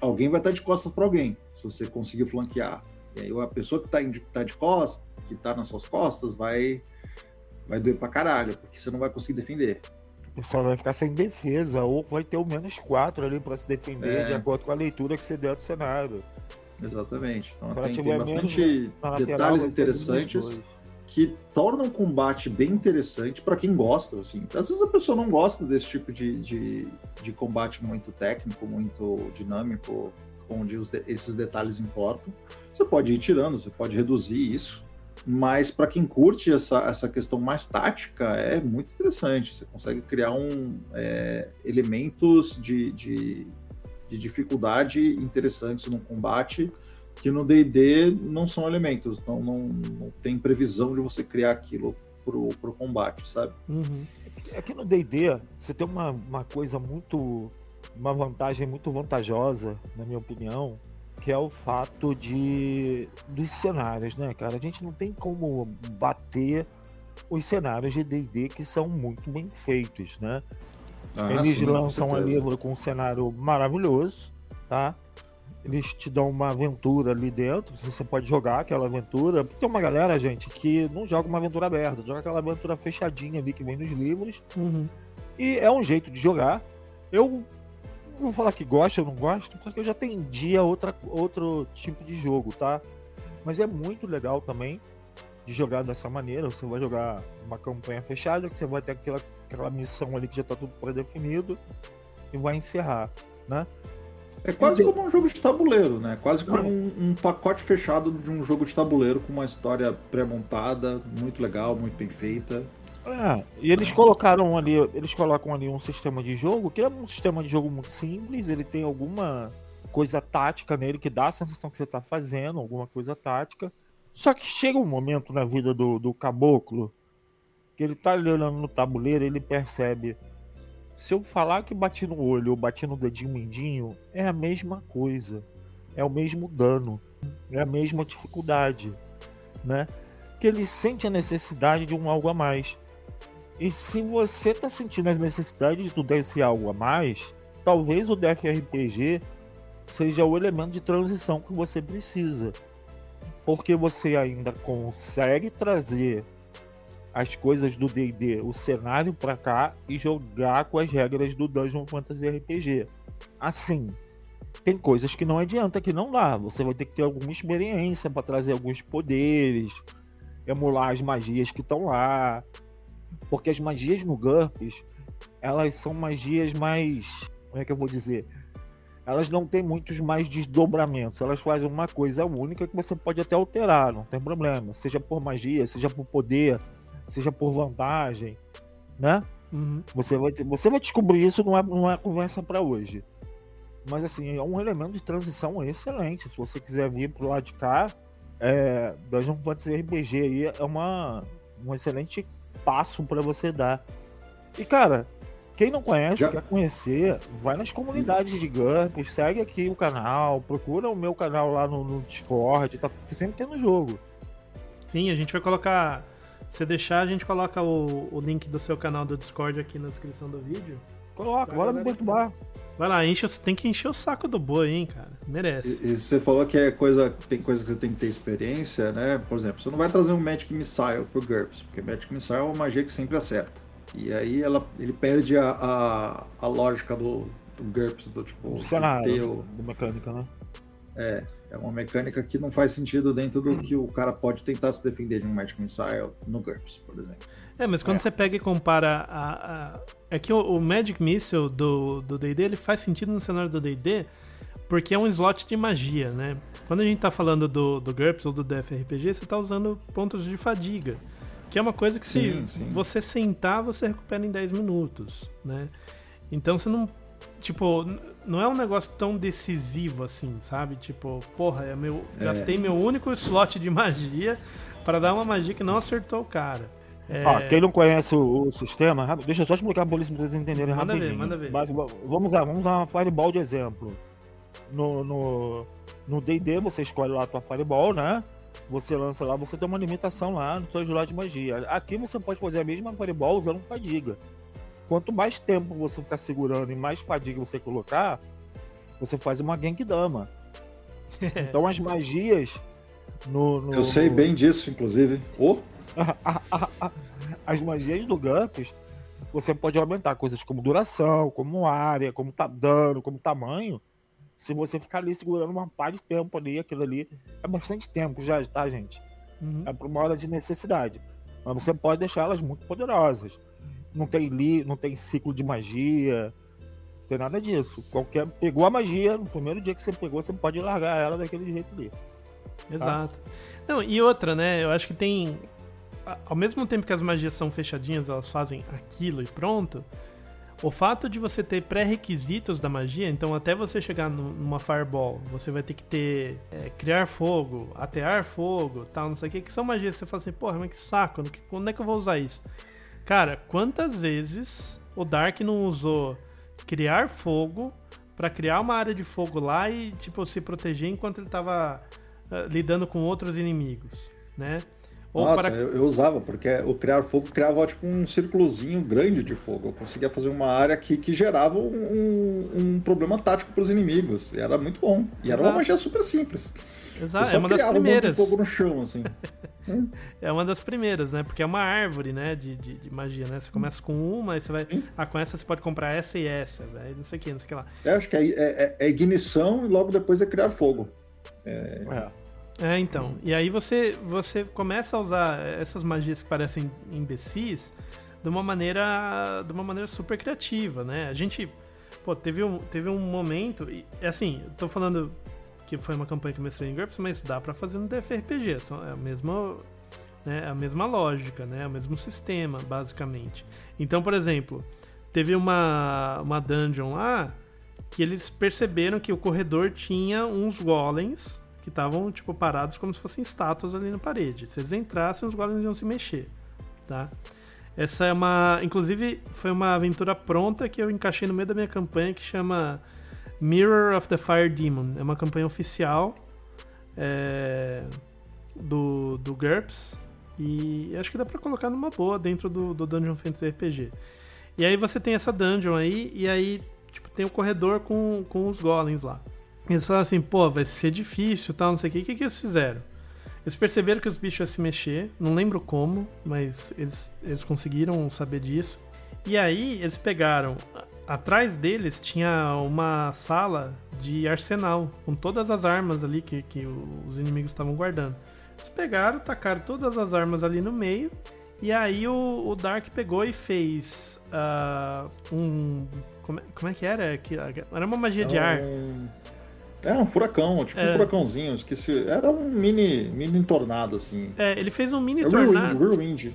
alguém vai estar de costas para alguém se você conseguir flanquear. E aí a pessoa que está tá de costas, que está nas suas costas, vai, vai doer pra caralho, porque você não vai conseguir defender. O pessoal vai ficar sem defesa, ou vai ter o menos 4 ali para se defender, é. de acordo com a leitura que você der do cenário. Exatamente. Então tem, tem bastante detalhes interessantes que tornam o combate bem interessante para quem gosta. Assim. Às vezes a pessoa não gosta desse tipo de, de, de combate muito técnico, muito dinâmico, onde os, esses detalhes importam. Você pode ir tirando, você pode reduzir isso, mas para quem curte essa, essa questão mais tática, é muito interessante. Você consegue criar um, é, elementos de, de, de dificuldade interessantes no combate que no D&D não são elementos, não, não, não tem previsão de você criar aquilo pro, pro combate, sabe? Uhum. Aqui no D&D, você tem uma, uma coisa muito uma vantagem muito vantajosa, na minha opinião, que é o fato de dos cenários, né, cara? A gente não tem como bater os cenários de D&D que são muito bem feitos, né? Ah, Eles sim, lançam um livro com um cenário maravilhoso, tá? Eles te dão uma aventura ali dentro, você pode jogar aquela aventura. Tem uma galera, gente, que não joga uma aventura aberta, joga aquela aventura fechadinha ali que vem nos livros. Uhum. E é um jeito de jogar. Eu não vou falar que gosto ou não gosto, porque eu já atendi a outra, outro tipo de jogo, tá? Mas é muito legal também de jogar dessa maneira. Você vai jogar uma campanha fechada, que você vai ter aquela, aquela missão ali que já tá tudo pré-definido e vai encerrar, né? É quase como um jogo de tabuleiro, né? Quase como um, um, pacote fechado de um jogo de tabuleiro com uma história pré-montada, muito legal, muito bem feita. É, e eles colocaram ali, eles colocam ali um sistema de jogo, que é um sistema de jogo muito simples, ele tem alguma coisa tática nele que dá a sensação que você está fazendo, alguma coisa tática. Só que chega um momento na vida do, do caboclo que ele tá olhando no tabuleiro ele percebe. Se eu falar que bati no olho ou bati no dedinho mindinho, é a mesma coisa. É o mesmo dano. É a mesma dificuldade. Né? Que ele sente a necessidade de um algo a mais. E se você tá sentindo a necessidade de tudo esse algo a mais, talvez o DFRPG seja o elemento de transição que você precisa. Porque você ainda consegue trazer as coisas do D&D, o cenário para cá e jogar com as regras do Dungeon Fantasy RPG. Assim, tem coisas que não adianta, que não dá. Você vai ter que ter alguma experiência para trazer alguns poderes, emular as magias que estão lá, porque as magias no GURPS, elas são magias mais. Como é que eu vou dizer? elas não têm muitos mais desdobramentos. Elas fazem uma coisa única que você pode até alterar, não tem problema. Seja por magia, seja por poder, seja por vantagem, né? Uhum. Você, vai, você vai descobrir isso, não é, não é conversa para hoje. Mas assim, é um elemento de transição excelente. Se você quiser vir pro lado de cá, é, Dungeon Fantasy RPG aí é uma, um excelente passo para você dar. E cara, quem não conhece, Já... quer conhecer, vai nas comunidades de GURPS, segue aqui o canal, procura o meu canal lá no, no Discord, tá sempre tendo jogo. Sim, a gente vai colocar. Se deixar, a gente coloca o, o link do seu canal do Discord aqui na descrição do vídeo. Coloca, bora me perturbar. Vai lá, enche, tem que encher o saco do boi, hein, cara. Merece. E, e, você falou que é coisa, tem coisa que você tem que ter experiência, né? Por exemplo, você não vai trazer um Magic Missile pro GURPS, porque Magic Missile é uma magia que sempre acerta. E aí ela, ele perde a, a, a lógica do, do GURPS, do tipo. O cenário, do mecânica, né? É, é uma mecânica que não faz sentido dentro do que o cara pode tentar se defender de um Magic Missile no GURPS, por exemplo. É, mas quando é. você pega e compara a. a... É que o, o, Magic Missile do DD ele faz sentido no cenário do DD porque é um slot de magia, né? Quando a gente tá falando do, do GURPS ou do DFRPG, você tá usando pontos de fadiga. Que é uma coisa que sim, se sim. você sentar, você recupera em 10 minutos, né? Então você não. Tipo, não é um negócio tão decisivo assim, sabe? Tipo, porra, é meu, é. gastei meu único slot de magia para dar uma magia que não acertou o cara. É... Ah, quem não conhece o, o, sistema, deixa eu só explicar para vocês entenderem manda rapidinho. Ver, manda ver. Mas, vamos usar, vamos usar uma Fireball de exemplo. No no D&D no você escolhe lá a tua Fireball, né? você lança lá, você tem uma limitação lá no seu slot de magia. Aqui você pode fazer a mesma Fireball usando fadiga. Quanto mais tempo você ficar segurando e mais fadiga você colocar, você faz uma Genkidama. então as magias no, no, Eu sei bem disso, inclusive. Oh. as magias do GURPS, você pode aumentar coisas como duração, como área, como tá dano, como tamanho se você ficar ali segurando uma par de tempo ali, aquilo ali é bastante tempo já, tá, gente? Uhum. É por uma hora de necessidade. Mas você pode deixar elas muito poderosas. Não tem li, não tem ciclo de magia, não tem nada disso. Qualquer pegou a magia, no primeiro dia que você pegou, você pode largar ela daquele jeito ali. Tá? Exato. Não, e outra, né? Eu acho que tem ao mesmo tempo que as magias são fechadinhas, elas fazem aquilo e pronto o fato de você ter pré-requisitos da magia, então até você chegar numa Fireball, você vai ter que ter é, criar fogo, atear fogo, tal, não sei o que, que são magias que você fala assim, porra, mas que saco, quando é que eu vou usar isso? Cara, quantas vezes o Dark não usou criar fogo para criar uma área de fogo lá e, tipo, se proteger enquanto ele tava uh, lidando com outros inimigos, né? Ou Nossa, para... eu, eu, usava, porque o criar fogo criava tipo um círculozinho grande de fogo. Eu conseguia fazer uma área que, que gerava um, um problema tático para os inimigos. E era muito bom. E Exato. era uma magia super simples. Exato, é uma das primeiras. Um fogo no chão, assim. é uma das primeiras, né? Porque é uma árvore, né? De, de, de magia, né? Você começa com uma, aí você vai. Sim. Ah, com essa você pode comprar essa e essa, velho. Não sei o que, não sei o que lá. É, acho que é, é, é, ignição e logo depois é criar fogo. É. é. É, então. E aí você, você começa a usar essas magias que parecem imbecis de uma maneira, de uma maneira super criativa, né? A gente, pô, teve um, teve um momento, e assim, eu tô falando que foi uma campanha que eu mestrei em GURPS, mas dá para fazer no DFRPG, é a mesma, né, a mesma lógica, né, o mesmo sistema, basicamente. Então, por exemplo, teve uma, uma dungeon lá que eles perceberam que o corredor tinha uns golems que estavam, tipo, parados como se fossem estátuas ali na parede. Se eles entrassem, os golems iam se mexer, tá? Essa é uma... Inclusive, foi uma aventura pronta que eu encaixei no meio da minha campanha que chama Mirror of the Fire Demon. É uma campanha oficial é, do, do GURPS e acho que dá pra colocar numa boa dentro do, do Dungeon Fantasy RPG. E aí você tem essa dungeon aí, e aí tipo, tem o corredor com, com os golems lá. Eles falaram assim, pô, vai ser difícil tal, não sei o que. O que, que eles fizeram? Eles perceberam que os bichos iam se mexer, não lembro como, mas eles, eles conseguiram saber disso. E aí eles pegaram. Atrás deles tinha uma sala de arsenal, com todas as armas ali que, que os inimigos estavam guardando. Eles pegaram, tacaram todas as armas ali no meio E aí o, o Dark pegou e fez uh, um. Como é, como é, que era? Era uma magia de ar. Era um furacão, tipo é. um furacãozinho, esqueci. Era um mini, mini tornado, assim. É, ele fez um mini é tornado. Whirlwind,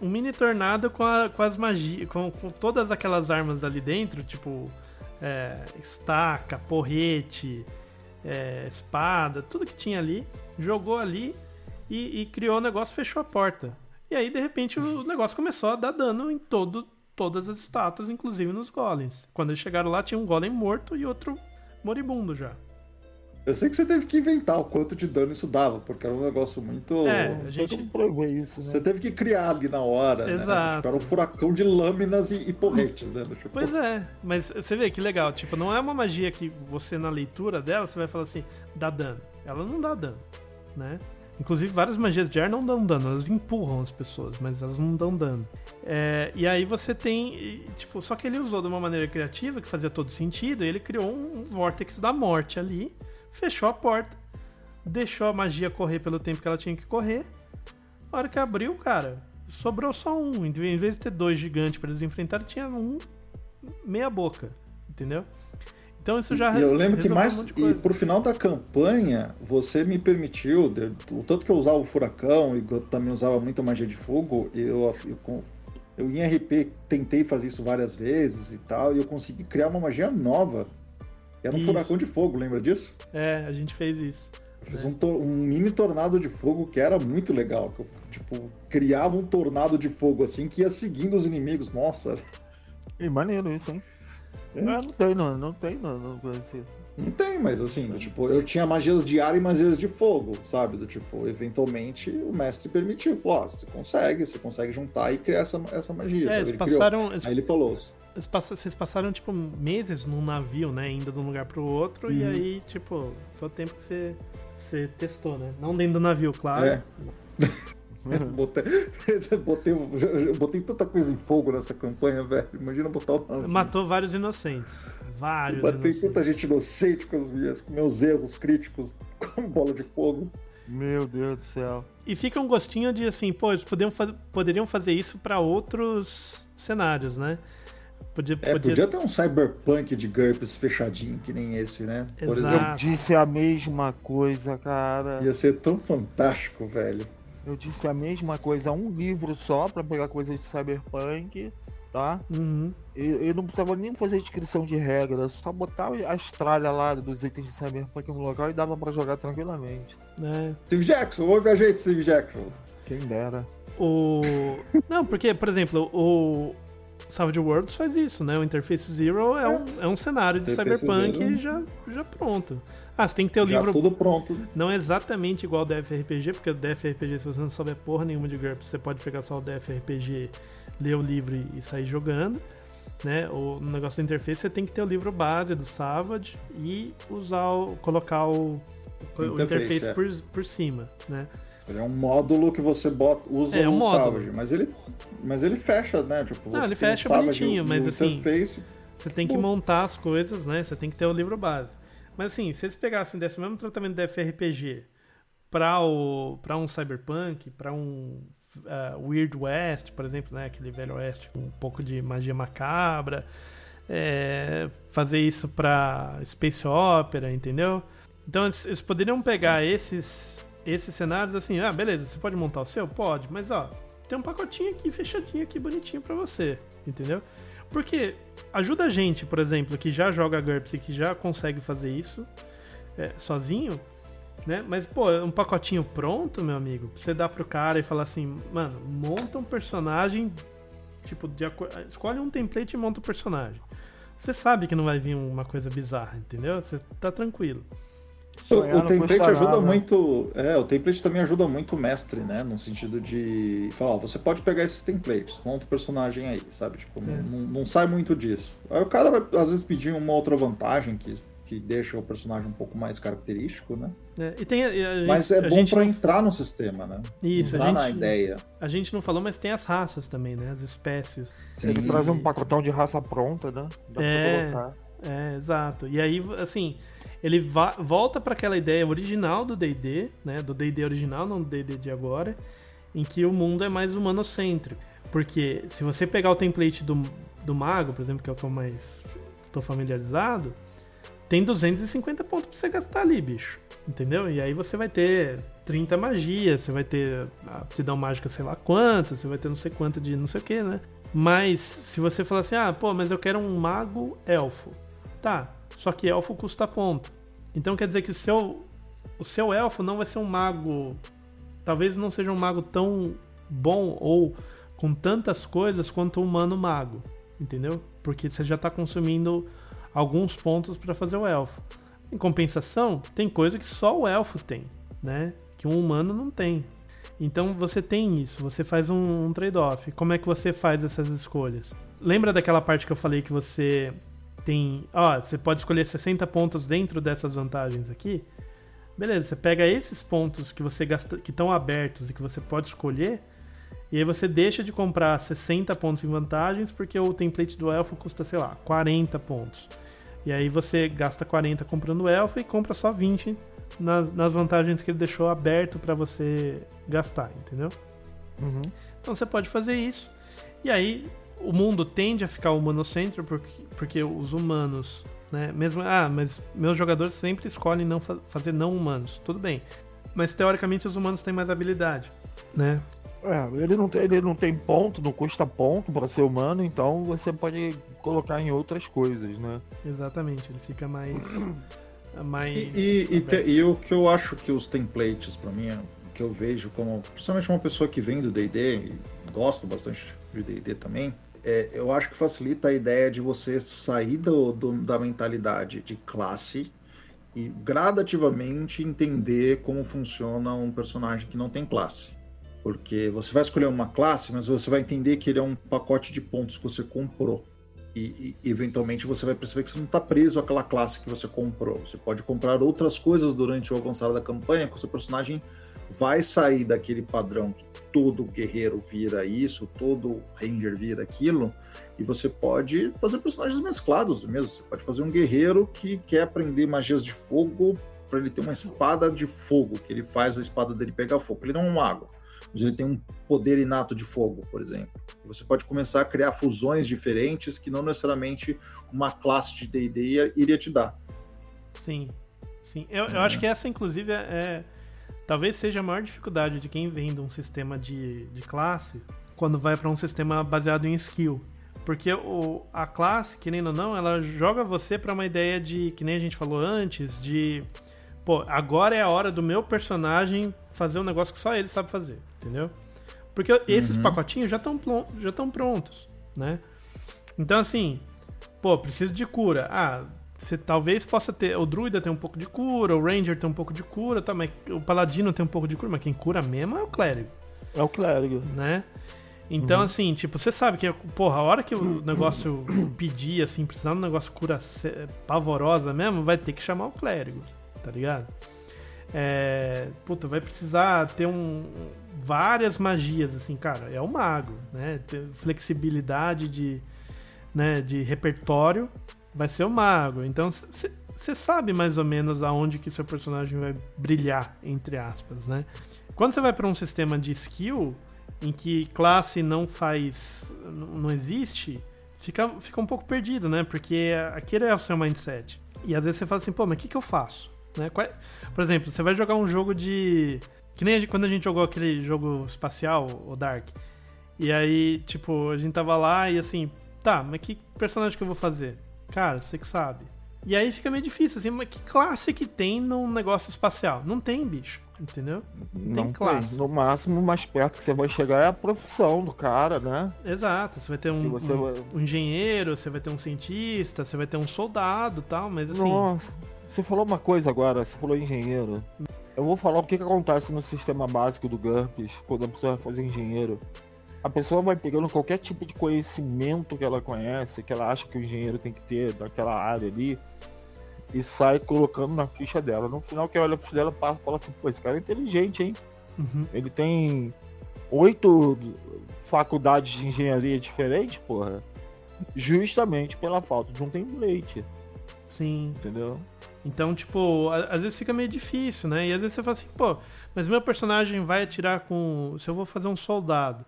Um mini tornado com, a, com as magias. Com, com todas aquelas armas ali dentro, tipo. É, estaca, porrete, é, espada, tudo que tinha ali. Jogou ali e, e criou o negócio, fechou a porta. E aí, de repente, o negócio começou a dar dano em todo, todas as estátuas, inclusive nos golems. Quando eles chegaram lá, tinha um golem morto e outro moribundo já. Eu sei que você teve que inventar o quanto de dano isso dava, porque era um negócio muito. É, a gente provou isso. Né? Você teve que criar ali na hora. Né? Exato. Né? Tipo, era um furacão de lâminas e, e porretes, né? Tipo... Pois é, mas você vê que legal. Tipo, não é uma magia que você, na leitura dela, você vai falar assim, dá dano. Ela não dá dano, né? Inclusive, várias magias de ar não dão dano, elas empurram as pessoas, mas elas não dão dano. É, e aí você tem. Tipo, só que ele usou de uma maneira criativa que fazia todo sentido, e ele criou um, um vórtex da morte ali, fechou a porta, deixou a magia correr pelo tempo que ela tinha que correr. A hora que abriu, cara, sobrou só um. Em vez de ter dois gigantes para eles enfrentarem, tinha um meia boca, entendeu? Então isso já E eu lembro que mais. Um e pro final da campanha, você me permitiu, o tanto que eu usava o furacão e eu também usava muito magia de fogo, eu, eu, eu em RP tentei fazer isso várias vezes e tal, e eu consegui criar uma magia nova. Era um isso. furacão de fogo, lembra disso? É, a gente fez isso. Eu fiz é. um, um, mini tornado de fogo que era muito legal. Que eu, tipo, criava um tornado de fogo assim que ia seguindo os inimigos. Nossa. E maneiro isso, hein? Não, não tem, não, não tem, não, não conheci. Não tem, mas assim, do, tipo, eu tinha magias de ar e magias de fogo, sabe? Do tipo, eventualmente o mestre permitiu. Ó, oh, você consegue, você consegue juntar e criar essa, essa magia. É, eles passaram. Eles, Aí ele falou. Vocês passaram, tipo, meses num navio, né? Indo de um lugar pro outro, e uhum. aí, tipo, foi o tempo que você, você testou, né? Não dentro do navio, claro. É. botei, botei, botei tanta coisa em fogo nessa campanha, velho. Imagina botar o Matou vários inocentes. Vários. Matei inocentes. tanta gente inocente com, as minhas, com meus erros críticos com bola de fogo. Meu Deus do céu. E fica um gostinho de assim, pô, eles poderiam, poderiam fazer isso para outros cenários, né? Podia, é, podia... podia ter um cyberpunk de GURPS fechadinho, que nem esse, né? Por Exato. exemplo. Eu disse a mesma coisa, cara. Ia ser tão fantástico, velho. Eu disse a mesma coisa, um livro só para pegar coisas de cyberpunk, tá? Uhum. Eu, não precisava nem fazer descrição de regras, só botar a estralha lá dos itens de cyberpunk no local e dava para jogar tranquilamente. É. Steve Jackson, ouve a gente, Steve Jackson. Quem dera. O. não, porque, por exemplo, o. Savage Worlds faz isso, né? O Interface Zero é, é. Um, é um cenário de Interface cyberpunk já, já pronto. Ah, você tem que ter o Já livro. tudo pronto. Não é exatamente igual ao DFRPG, porque o DFRPG, se você não souber porra nenhuma de GURPS, você pode pegar só o DFRPG, ler o livro e sair jogando. Né? O negócio da interface, você tem que ter o livro base do Savage e usar o, colocar o, o interface, é. por, por cima, né? É um módulo que você bota, usa é, um módulo. Savage, mas ele, mas ele fecha, né? Tipo, não, ele fecha bonitinho, mas assim, interface, você tem que montar as coisas, né? Você tem que ter o livro base. Mas assim, se eles pegassem desse mesmo tratamento da FRPG para um cyberpunk, para um uh, Weird West, por exemplo, né, aquele velho oeste com um pouco de magia macabra, é, fazer isso para space opera, entendeu? Então eles, eles, poderiam pegar esses esses cenários assim, ah, beleza, você pode montar o seu, pode, mas ó, tem um pacotinho aqui fechadinho aqui bonitinho para você, entendeu? Porque ajuda a gente, por exemplo, que já joga GURPS e que já consegue fazer isso é, sozinho, né? Mas, pô, um pacotinho pronto, meu amigo, pra você dar pro cara e falar assim, mano, monta um personagem, tipo, de, escolhe um template e monta o um personagem. Você sabe que não vai vir uma coisa bizarra, entendeu? Você tá tranquilo. O, o template ajuda muito. É, o template também ajuda muito o mestre, né? No sentido de falar, ó, você pode pegar esses templates, monta o personagem aí, sabe? Tipo, é. não, não, sai muito disso. Aí o cara vai, às vezes, pedir uma outra vantagem que, que deixa o personagem um pouco mais característico, né? É, e tem, gente, mas é bom para não... entrar no sistema, né? Isso, entrar a gente, na ideia. A gente não falou, mas tem as raças também, né? As espécies. Sim. Ele traz um pacotão de raça pronta, né? Dá é, pra colocar. É, exato. E aí, assim, ele volta para aquela ideia original do D&D, né? Do D&D original, não do D&D de agora. em que o mundo é mais humanocêntrico. Porque se você pegar o template do, do mago, por exemplo, que é o que eu mais tô familiarizado, tem 250 pontos pra você gastar ali, bicho. Entendeu? E aí você vai ter 30 magias, você vai ter aptidão mágica sei lá quanto, você vai ter não sei quanto de não sei o que, né? Mas se você falar assim, ah, pô, mas eu quero um mago elfo. Tá, só que elfo custa ponto. Então quer dizer que o seu, o seu elfo não vai ser um mago. Talvez não seja um mago tão bom ou com tantas coisas quanto o humano mago. Entendeu? Porque você já está consumindo alguns pontos para fazer o elfo. Em compensação, tem coisa que só o elfo tem, né? Que um humano não tem. Então você tem isso, você faz um, um trade-off. Como é que você faz essas escolhas? Lembra daquela parte que eu falei que você tem. Ó, você pode escolher 60 pontos dentro dessas vantagens aqui? Beleza, você pega esses pontos que você gasta, que estão abertos e que você pode escolher, e aí você deixa de comprar 60 pontos em vantagens porque o template do elfo custa, sei lá, 40 pontos. E aí você gasta 40 comprando o elfo e compra só 20 nas, nas vantagens que ele deixou aberto para você gastar, entendeu? Uhum. Então você pode fazer isso. E aí o mundo tende a ficar humanocêntrico porque, porque os humanos, né? Mesmo, ah, mas meus jogadores sempre escolhem não fa fazer não humanos. Tudo bem. Mas teoricamente os humanos têm mais habilidade, né? É, ele não tem, ele não tem ponto, não custa ponto para ser humano, então você pode colocar em outras coisas, né? Exatamente, ele fica mais. mais e, e, e, te, e, o que eu acho que os templates, para mim, é, que eu vejo como. Principalmente uma pessoa que vem do DD, e gosto bastante de DD também, é, eu acho que facilita a ideia de você sair do, do, da mentalidade de classe e gradativamente entender como funciona um personagem que não tem classe. Porque você vai escolher uma classe, mas você vai entender que ele é um pacote de pontos que você comprou. E, e eventualmente você vai perceber que você não está preso àquela classe que você comprou. Você pode comprar outras coisas durante o avançar da campanha, que o seu personagem vai sair daquele padrão que todo guerreiro vira isso, todo ranger vira aquilo, e você pode fazer personagens mesclados mesmo. Você pode fazer um guerreiro que quer aprender magias de fogo para ele ter uma espada de fogo, que ele faz a espada dele pegar fogo. Ele não é um mago mas ele tem um poder inato de fogo, por exemplo. Você pode começar a criar fusões diferentes que não necessariamente uma classe de D&D iria te dar. Sim, sim. Eu, eu acho que essa, inclusive, é, é, talvez seja a maior dificuldade de quem vem de um sistema de, de classe quando vai para um sistema baseado em skill. Porque o, a classe, querendo ou não, ela joga você para uma ideia de, que nem a gente falou antes, de pô, agora é a hora do meu personagem fazer um negócio que só ele sabe fazer, entendeu? Porque esses uhum. pacotinhos já estão já estão prontos, né? Então assim, pô, preciso de cura. Ah, você talvez possa ter. O druida tem um pouco de cura, o ranger tem um pouco de cura, tá, mas o paladino tem um pouco de cura, mas quem cura mesmo é o clérigo. É o clérigo. Né? Então, uhum. assim, tipo, você sabe que, porra, a hora que o negócio pedir, assim, precisar de um negócio cura pavorosa mesmo, vai ter que chamar o clérigo tá ligado? É, puta, vai precisar ter um, várias magias, assim, cara, é o mago, né? Ter flexibilidade de, né, de repertório vai ser o mago. Então, você sabe mais ou menos aonde que seu personagem vai brilhar, entre aspas, né? Quando você vai para um sistema de skill, em que classe não faz. não existe, fica, fica um pouco perdido, né? Porque aquele é o seu mindset. E às vezes você fala assim, pô, mas o que, que eu faço? Né? Por exemplo, você vai jogar um jogo de. Que nem quando a gente jogou aquele jogo espacial, o Dark. E aí, tipo, a gente tava lá e assim, tá, mas que personagem que eu vou fazer? Cara, você que sabe. E aí fica meio difícil, assim, mas que classe que tem num negócio espacial? Não tem, bicho, entendeu? Não, não tem classe. Tem. No máximo, mais perto que você vai chegar é a profissão do cara, né? Exato, você vai ter um, um, vai... um engenheiro, você vai ter um cientista, você vai ter um soldado tal, mas assim. Nossa. Você falou uma coisa agora, você falou engenheiro. Eu vou falar o que, que acontece no sistema básico do GURPS quando a pessoa vai fazer engenheiro. A pessoa vai pegando qualquer tipo de conhecimento que ela conhece, que ela acha que o engenheiro tem que ter daquela área ali, e sai colocando na ficha dela. No final, quem olha a ficha dela passa, fala assim: pô, esse cara é inteligente, hein? Uhum. Ele tem oito faculdades de engenharia diferentes, porra. Justamente pela falta de um template. Sim. Entendeu? Então, tipo, às vezes fica meio difícil, né? E às vezes você fala assim, pô, mas meu personagem vai atirar com. Se eu vou fazer um soldado,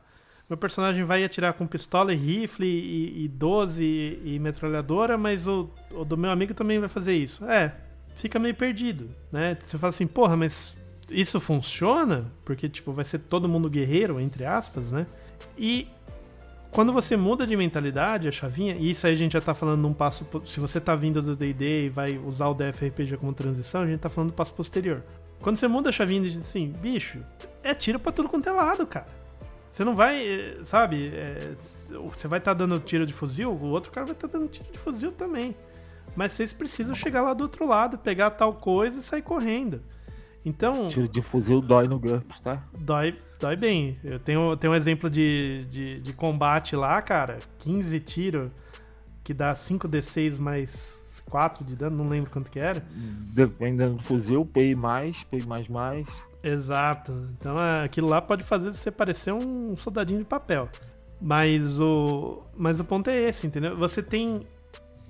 meu personagem vai atirar com pistola e rifle e, e 12 e, e metralhadora, mas o, o do meu amigo também vai fazer isso. É, fica meio perdido, né? Você fala assim, porra, mas isso funciona? Porque, tipo, vai ser todo mundo guerreiro, entre aspas, né? E quando você muda de mentalidade, a chavinha, e isso aí a gente já tá falando num passo. Se você tá vindo do DD e vai usar o DFRPG como transição, a gente tá falando do passo posterior. Quando você muda a chavinha e diz assim, bicho, é tiro pra tudo quanto é lado, cara. Você não vai, eh, sabe, eh, você vai estar dando tiro de fuzil, o outro cara vai estar dando tiro de fuzil também. Mas vocês precisam chegar lá do outro lado, pegar tal coisa e sair correndo. Então, Tiro de fuzil dói no GURPS, tá? Dói, dói bem. Eu tenho, tenho um exemplo de, de, de combate lá, cara. 15 tiros, que dá 5d6 mais 4 de dano, não lembro quanto que era. Dependendo do fuzil, PI mais, PI mais mais. Exato. Então é, aquilo lá pode fazer você parecer um soldadinho de papel. Mas o, mas o ponto é esse, entendeu? Você tem.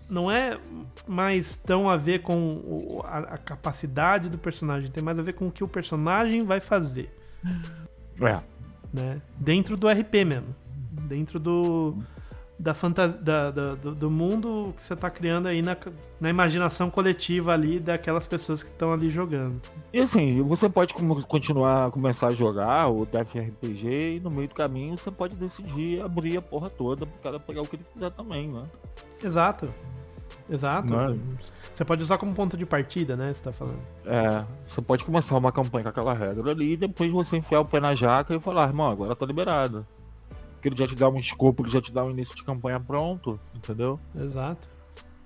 Não é mais tão a ver com a, a capacidade do personagem, tem mais a ver com o que o personagem vai fazer. É. né? Dentro do RP mesmo. Dentro do. Da fantasia, da, da- do, do mundo que você tá criando aí na, na imaginação coletiva ali daquelas pessoas que estão ali jogando. E assim, você pode continuar, começar a jogar o DFRPG e no meio do caminho você pode decidir abrir a porra toda pro cara pegar o que ele quiser também, né? Exato. Exato. Não é? Você pode usar como ponto de partida, né? Você tá falando. É, você pode começar uma campanha com aquela regra ali e depois você enfiar o pé na jaca e falar, irmão, agora tá liberado. Porque ele já te dá um escopo, ele já te dá um início de campanha pronto, entendeu? Exato.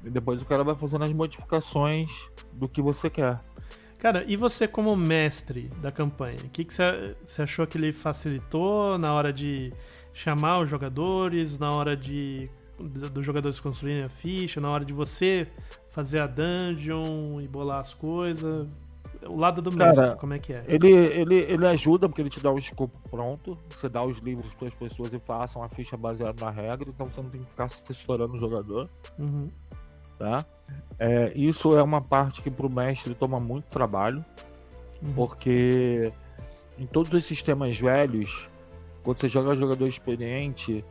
E depois o cara vai fazendo as modificações do que você quer. Cara, e você como mestre da campanha? O que, que você, você achou que ele facilitou na hora de chamar os jogadores, na hora de dos jogadores construírem a ficha, na hora de você fazer a dungeon e bolar as coisas? O lado do Cara, mestre, como é que é? Ele, ele, ele ajuda porque ele te dá um escopo pronto, você dá os livros para as pessoas e façam a ficha baseada na regra, então você não tem que ficar assessorando o jogador, Uhum. tá? É, isso é uma parte que pro mestre toma muito trabalho, Uhum. porque em todos os sistemas velhos, quando você joga jogador experiente,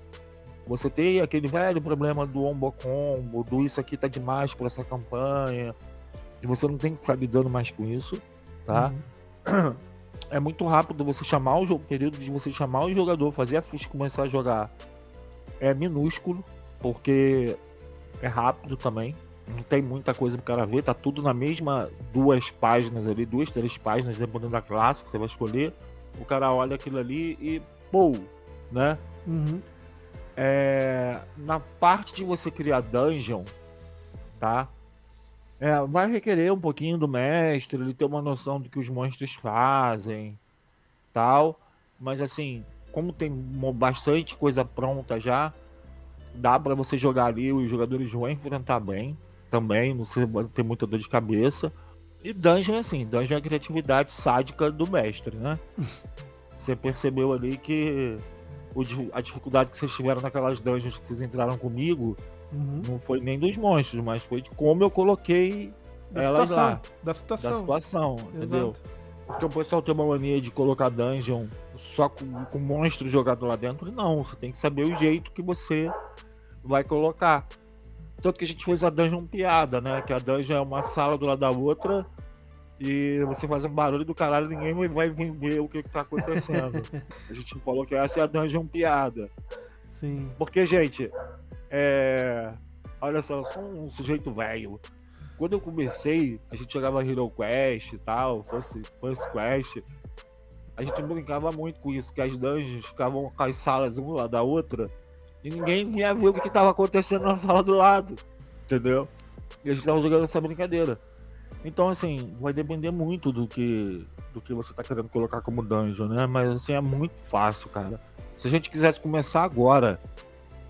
você tem aquele velho problema do ombo combo, do isso aqui tá demais para essa campanha, e você não tem que ficar lidando mais com isso, tá? Uhum. é muito rápido você chamar o jogo, o período de você chamar o jogador, fazer a ficha começar a jogar é minúsculo, porque é rápido também. Não tem muita coisa pro cara ver, tá tudo na mesma duas páginas ali, duas, três páginas, dependendo da classe que você vai escolher. O cara olha aquilo ali e pô, né? Uhum. É, na parte de você criar dungeon, tá? É, vai requerer um pouquinho do mestre, ele ter uma noção do que os monstros fazem, tal. Mas assim, como tem bastante coisa pronta já, dá pra você jogar ali, os jogadores vão enfrentar bem também, não vai ter muita dor de cabeça. E dungeon é assim, dungeon é a criatividade sádica do mestre, né? Você percebeu ali que a dificuldade que vocês tiveram naquelas dungeons que vocês entraram comigo Uhum. não foi nem dos monstros, mas foi de como eu coloquei Da elas situação. lá, Da da situação. situação, entendeu? Exato. Porque o pessoal tem uma mania de colocar dungeon só com, com monstro jogado lá dentro. E Não, você tem que saber o jeito que você vai colocar. Tanto que a gente fez a dungeon piada, né? Que a dungeon é uma sala do lado da outra e você faz um barulho do caralho ninguém vai entender o que, que tá acontecendo. a gente falou que essa é a dungeon piada. Sim. Porque, gente, é. Olha só, sou um sujeito velho. Quando eu comecei, a gente jogava Hero Quest e tal, fosse First Quest. A gente brincava muito com isso, que as dungeons ficavam com as salas uma da outra e ninguém vinha ver o que estava acontecendo na sala do lado. Entendeu? E a gente tava jogando essa brincadeira. Então, assim, vai depender muito do que do que você tá querendo colocar como dungeon, né? Mas, assim, é muito fácil, cara. Se a gente quisesse começar agora,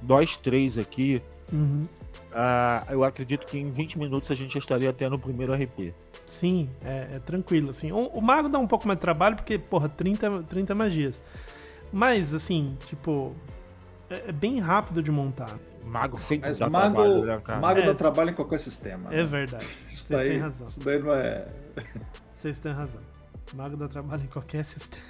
nós três aqui, Uhum. ah, eu acredito que em 20 minutos a gente já estaria tendo o primeiro RP. Sim, é, é tranquilo, assim. O, o mago dá um pouco mais de trabalho, porque, porra, 30, 30 magias. Mas, assim, tipo, é, é bem rápido de montar. Mago sempre Mas dá mago, trabalho, né, cara? mago É. dá trabalho em qualquer sistema. É né? verdade. Isso Vocês daí, têm razão. isso daí não é. Vocês têm razão. Mago dá trabalho em qualquer sistema.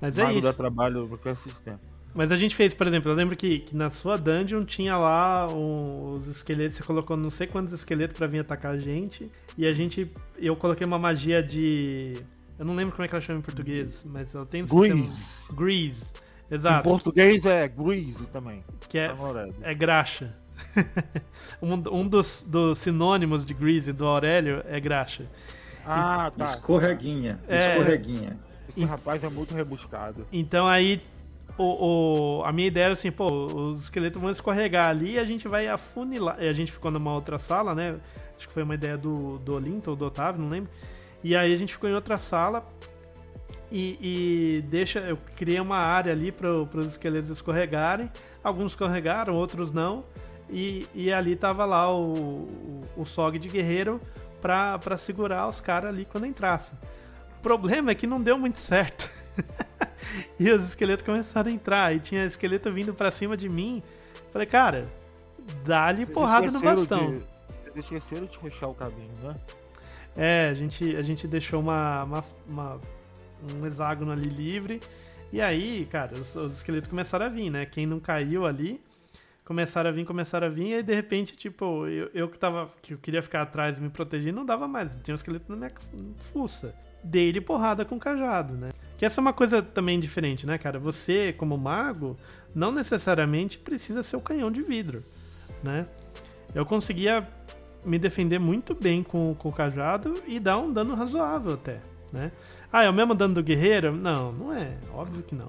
Mas é Mago isso. dá trabalho em qualquer sistema. Mas a gente fez, por exemplo, eu lembro que, que na sua dungeon tinha lá um- os esqueletos, você colocou não sei quantos esqueletos pra vir atacar a gente. E a gente. Eu coloquei uma magia de. Eu não lembro como é que ela chama em português, mas ela tem um sistema. Grease. Grease. Em Exato. português é grease também. Que é, Tá é graxa. um um dos, dos sinônimos de Grease do Aurélio é graxa. Ah, tá. Escorreguinha. É. Escorreguinha. Esse rapaz é muito rebuscado. Então aí o, o- a minha ideia era assim, pô, os esqueletos vão escorregar ali e a gente vai afunilar. A gente ficou numa outra sala, né? Acho que foi uma ideia do, do Olinto ou do Otávio, não lembro. E aí a gente ficou em outra sala e, e deixa. Eu criei uma área ali para os esqueletos escorregarem. Alguns escorregaram, outros não. E, e ali tava lá o, o, o SOG de guerreiro pra segurar os caras ali quando entrassem. O problema é que não deu muito certo. e os esqueletos começaram a entrar. E tinha esqueleto vindo pra cima de mim. Falei, cara, dá-lhe porrada no bastão. de- Vocês esqueceram de fechar o caminho, né? É, a gente, a gente deixou uma, uma- uma- um hexágono ali livre. E aí, cara, os, os esqueletos começaram a vir, né? Quem não caiu ali, começaram a vir, começaram a vir. E aí, de repente, tipo, eu, eu que tava. que eu queria ficar atrás e me proteger, não dava mais. Tinha um esqueleto na minha fuça. Dei-lhe porrada com cajado, né? Que essa é uma coisa também diferente, né, cara? Você, como mago, não necessariamente precisa ser o canhão de vidro, né? Eu conseguia me defender muito bem com, com o cajado e dar um dano razoável até, né? Ah, é o mesmo dano do guerreiro? Não, não é. Óbvio que não.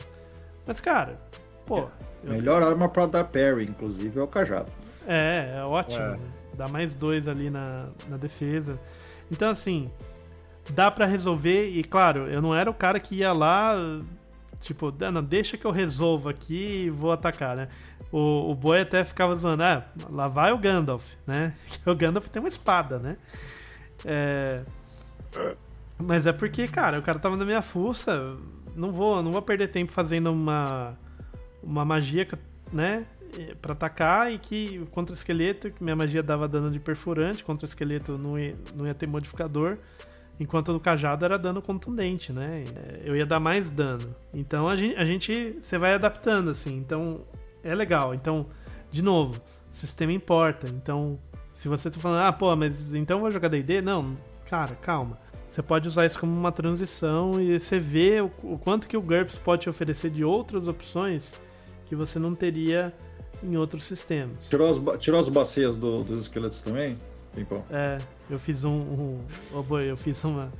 Mas, cara, pô... eu- Melhor arma pra dar parry, inclusive, é o cajado. É, é ótimo. É. né? Dá mais dois ali na, na defesa. Então, assim, dá pra resolver. E, claro, eu não era o cara que ia lá, tipo, "Ah, não, deixa que eu resolva aqui e vou atacar, né? O, o boi até ficava zoando, ah, lá vai o Gandalf, né? O Gandalf tem uma espada, né? É... Mas é porque, cara, o cara tava na minha fuça, não vou, não vou perder tempo fazendo uma, uma magia, né? Pra atacar e que contra esqueleto, que minha magia dava dano de perfurante, contra esqueleto não ia, não ia ter modificador, enquanto no cajado era dano contundente, né? Eh, Eu ia dar mais dano. Então a gente, a gente você vai adaptando assim. Então é legal. Então, de novo, o sistema importa. Então, se você tá falando, ah, pô, mas então eu vou jogar D&D? Não, cara, calma. Você pode usar isso como uma transição e você vê o, o quanto que o GURPS pode te oferecer de outras opções que você não teria em outros sistemas. Tirou as, tirou as bacias do- dos esqueletos também? Pimpão. É, eu fiz um. um oh boy, eu fiz uma.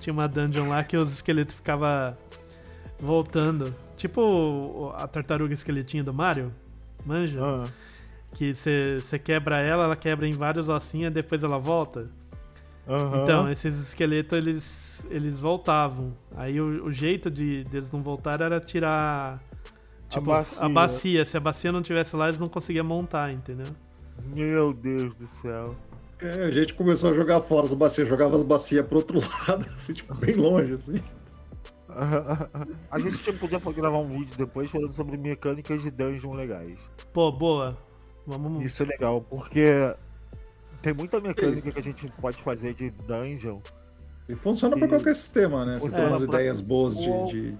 Tinha uma dungeon lá que os esqueletos ficavam voltando. Tipo a tartaruga esqueletinha do Mario. Manja? Ah, Que você quebra ela, ela quebra em vários ossinhos e depois ela volta. aham. Então, esses esqueletos eles, eles voltavam. Aí o, o jeito de deles não voltar era tirar. Tipo, a bacia. bacia. Se a bacia não tivesse lá, eles não conseguiam montar, entendeu? Meu Deus do céu. É, a gente começou a jogar fora as bacias, jogava as bacias pro outro lado, assim, tipo, bem longe, assim. A gente tinha- podia gravar um vídeo depois falando sobre mecânicas de dungeon legais. Pô, boa. Vamos. Isso é legal, porque tem muita mecânica que a gente pode fazer de dungeon. E funciona pra E- qualquer sistema, né? Se for umas ideias boas de, de-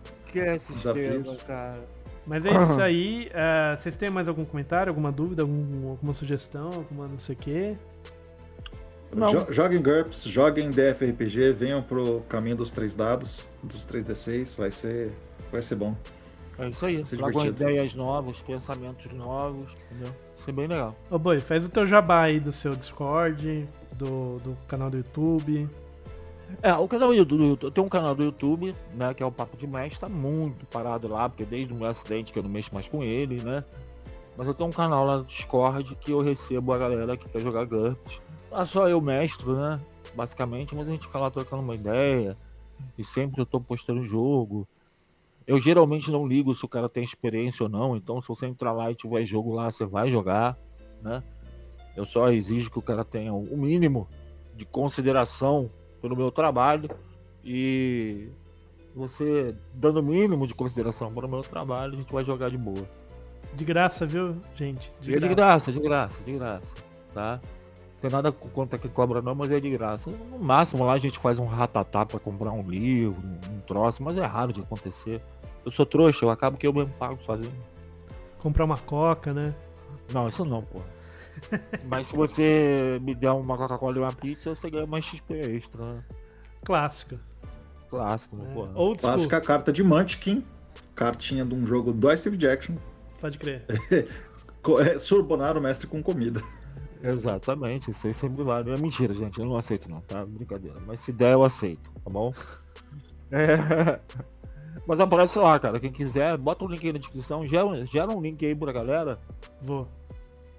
sistema, Desafios. cara. Mas é isso aí. é, vocês têm mais algum comentário, alguma dúvida, algum- alguma sugestão, alguma não sei o quê? Não. Jo- Joguem GURPS, joguem DFRPG, venham pro caminho dos três dados, dos três D6, vai ser, vai ser bom. É isso aí. Tragam ideias novas, pensamentos novos, entendeu? Isso é bem legal. Ô boi, faz o teu jabá aí do seu Discord, do, do canal do YouTube. É, o canal do YouTube, eu tenho um canal do YouTube, né, que é o Papo de Mestre, tá muito parado lá, porque desde o meu acidente que eu não mexo mais com ele, né? Mas eu tenho um canal lá no Discord que eu recebo a galera que quer jogar GURPS. Não só eu mestro, né? Basicamente, mas a gente fica lá trocando uma ideia. E sempre eu tô postando jogo. Eu geralmente não ligo se o cara tem experiência ou não, então se você entrar lá e tiver jogo lá, você vai jogar, né? Eu só exijo que o cara tenha o mínimo de consideração pelo meu trabalho e você dando o mínimo de consideração para o meu trabalho, a gente vai jogar de boa. De graça, viu, gente? De, é de graça, de graça, de graça, tá? Não tem nada contra que cobra não, mas é de graça. No máximo lá a gente faz um ratatá pra comprar um livro, um troço, mas é raro de acontecer. Eu sou trouxa, eu acabo que eu mesmo pago sozinho. Comprar uma coca, né? Não, isso não, pô. mas se você me der uma Coca-Cola e uma pizza, você ganha mais XP extra. Né? Clássico. Clássico, é. pô. Old Clássica carta de Munchkin, cartinha de um jogo do Steve Jackson. Pode crer. é, Surbonar o mestre com comida. Exatamente, isso aí sempre vale. É mentira, gente. Eu não aceito, não, tá? Brincadeira. Mas se der, eu aceito, tá bom? É... Mas aparece lá, cara. Quem quiser, bota o um link aí na descrição. Gera, gera um link aí pra galera. Vou.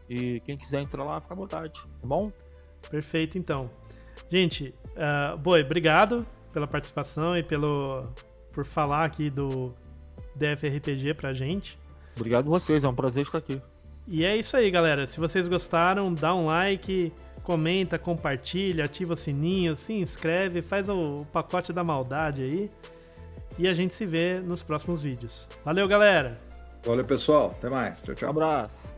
E quem quiser entrar lá, fica à vontade, tá bom? Perfeito, então. Gente, uh, Boi, obrigado pela participação e pelo por falar aqui do DFRPG pra gente. Obrigado a vocês, é um prazer estar aqui. E é isso aí, galera. Se vocês gostaram, dá um like, comenta, compartilha, ativa o sininho, se inscreve, faz o pacote da maldade aí. E a gente se vê nos próximos vídeos. Valeu, galera! Valeu, pessoal. Até mais. Tchau, tchau. Um abraço.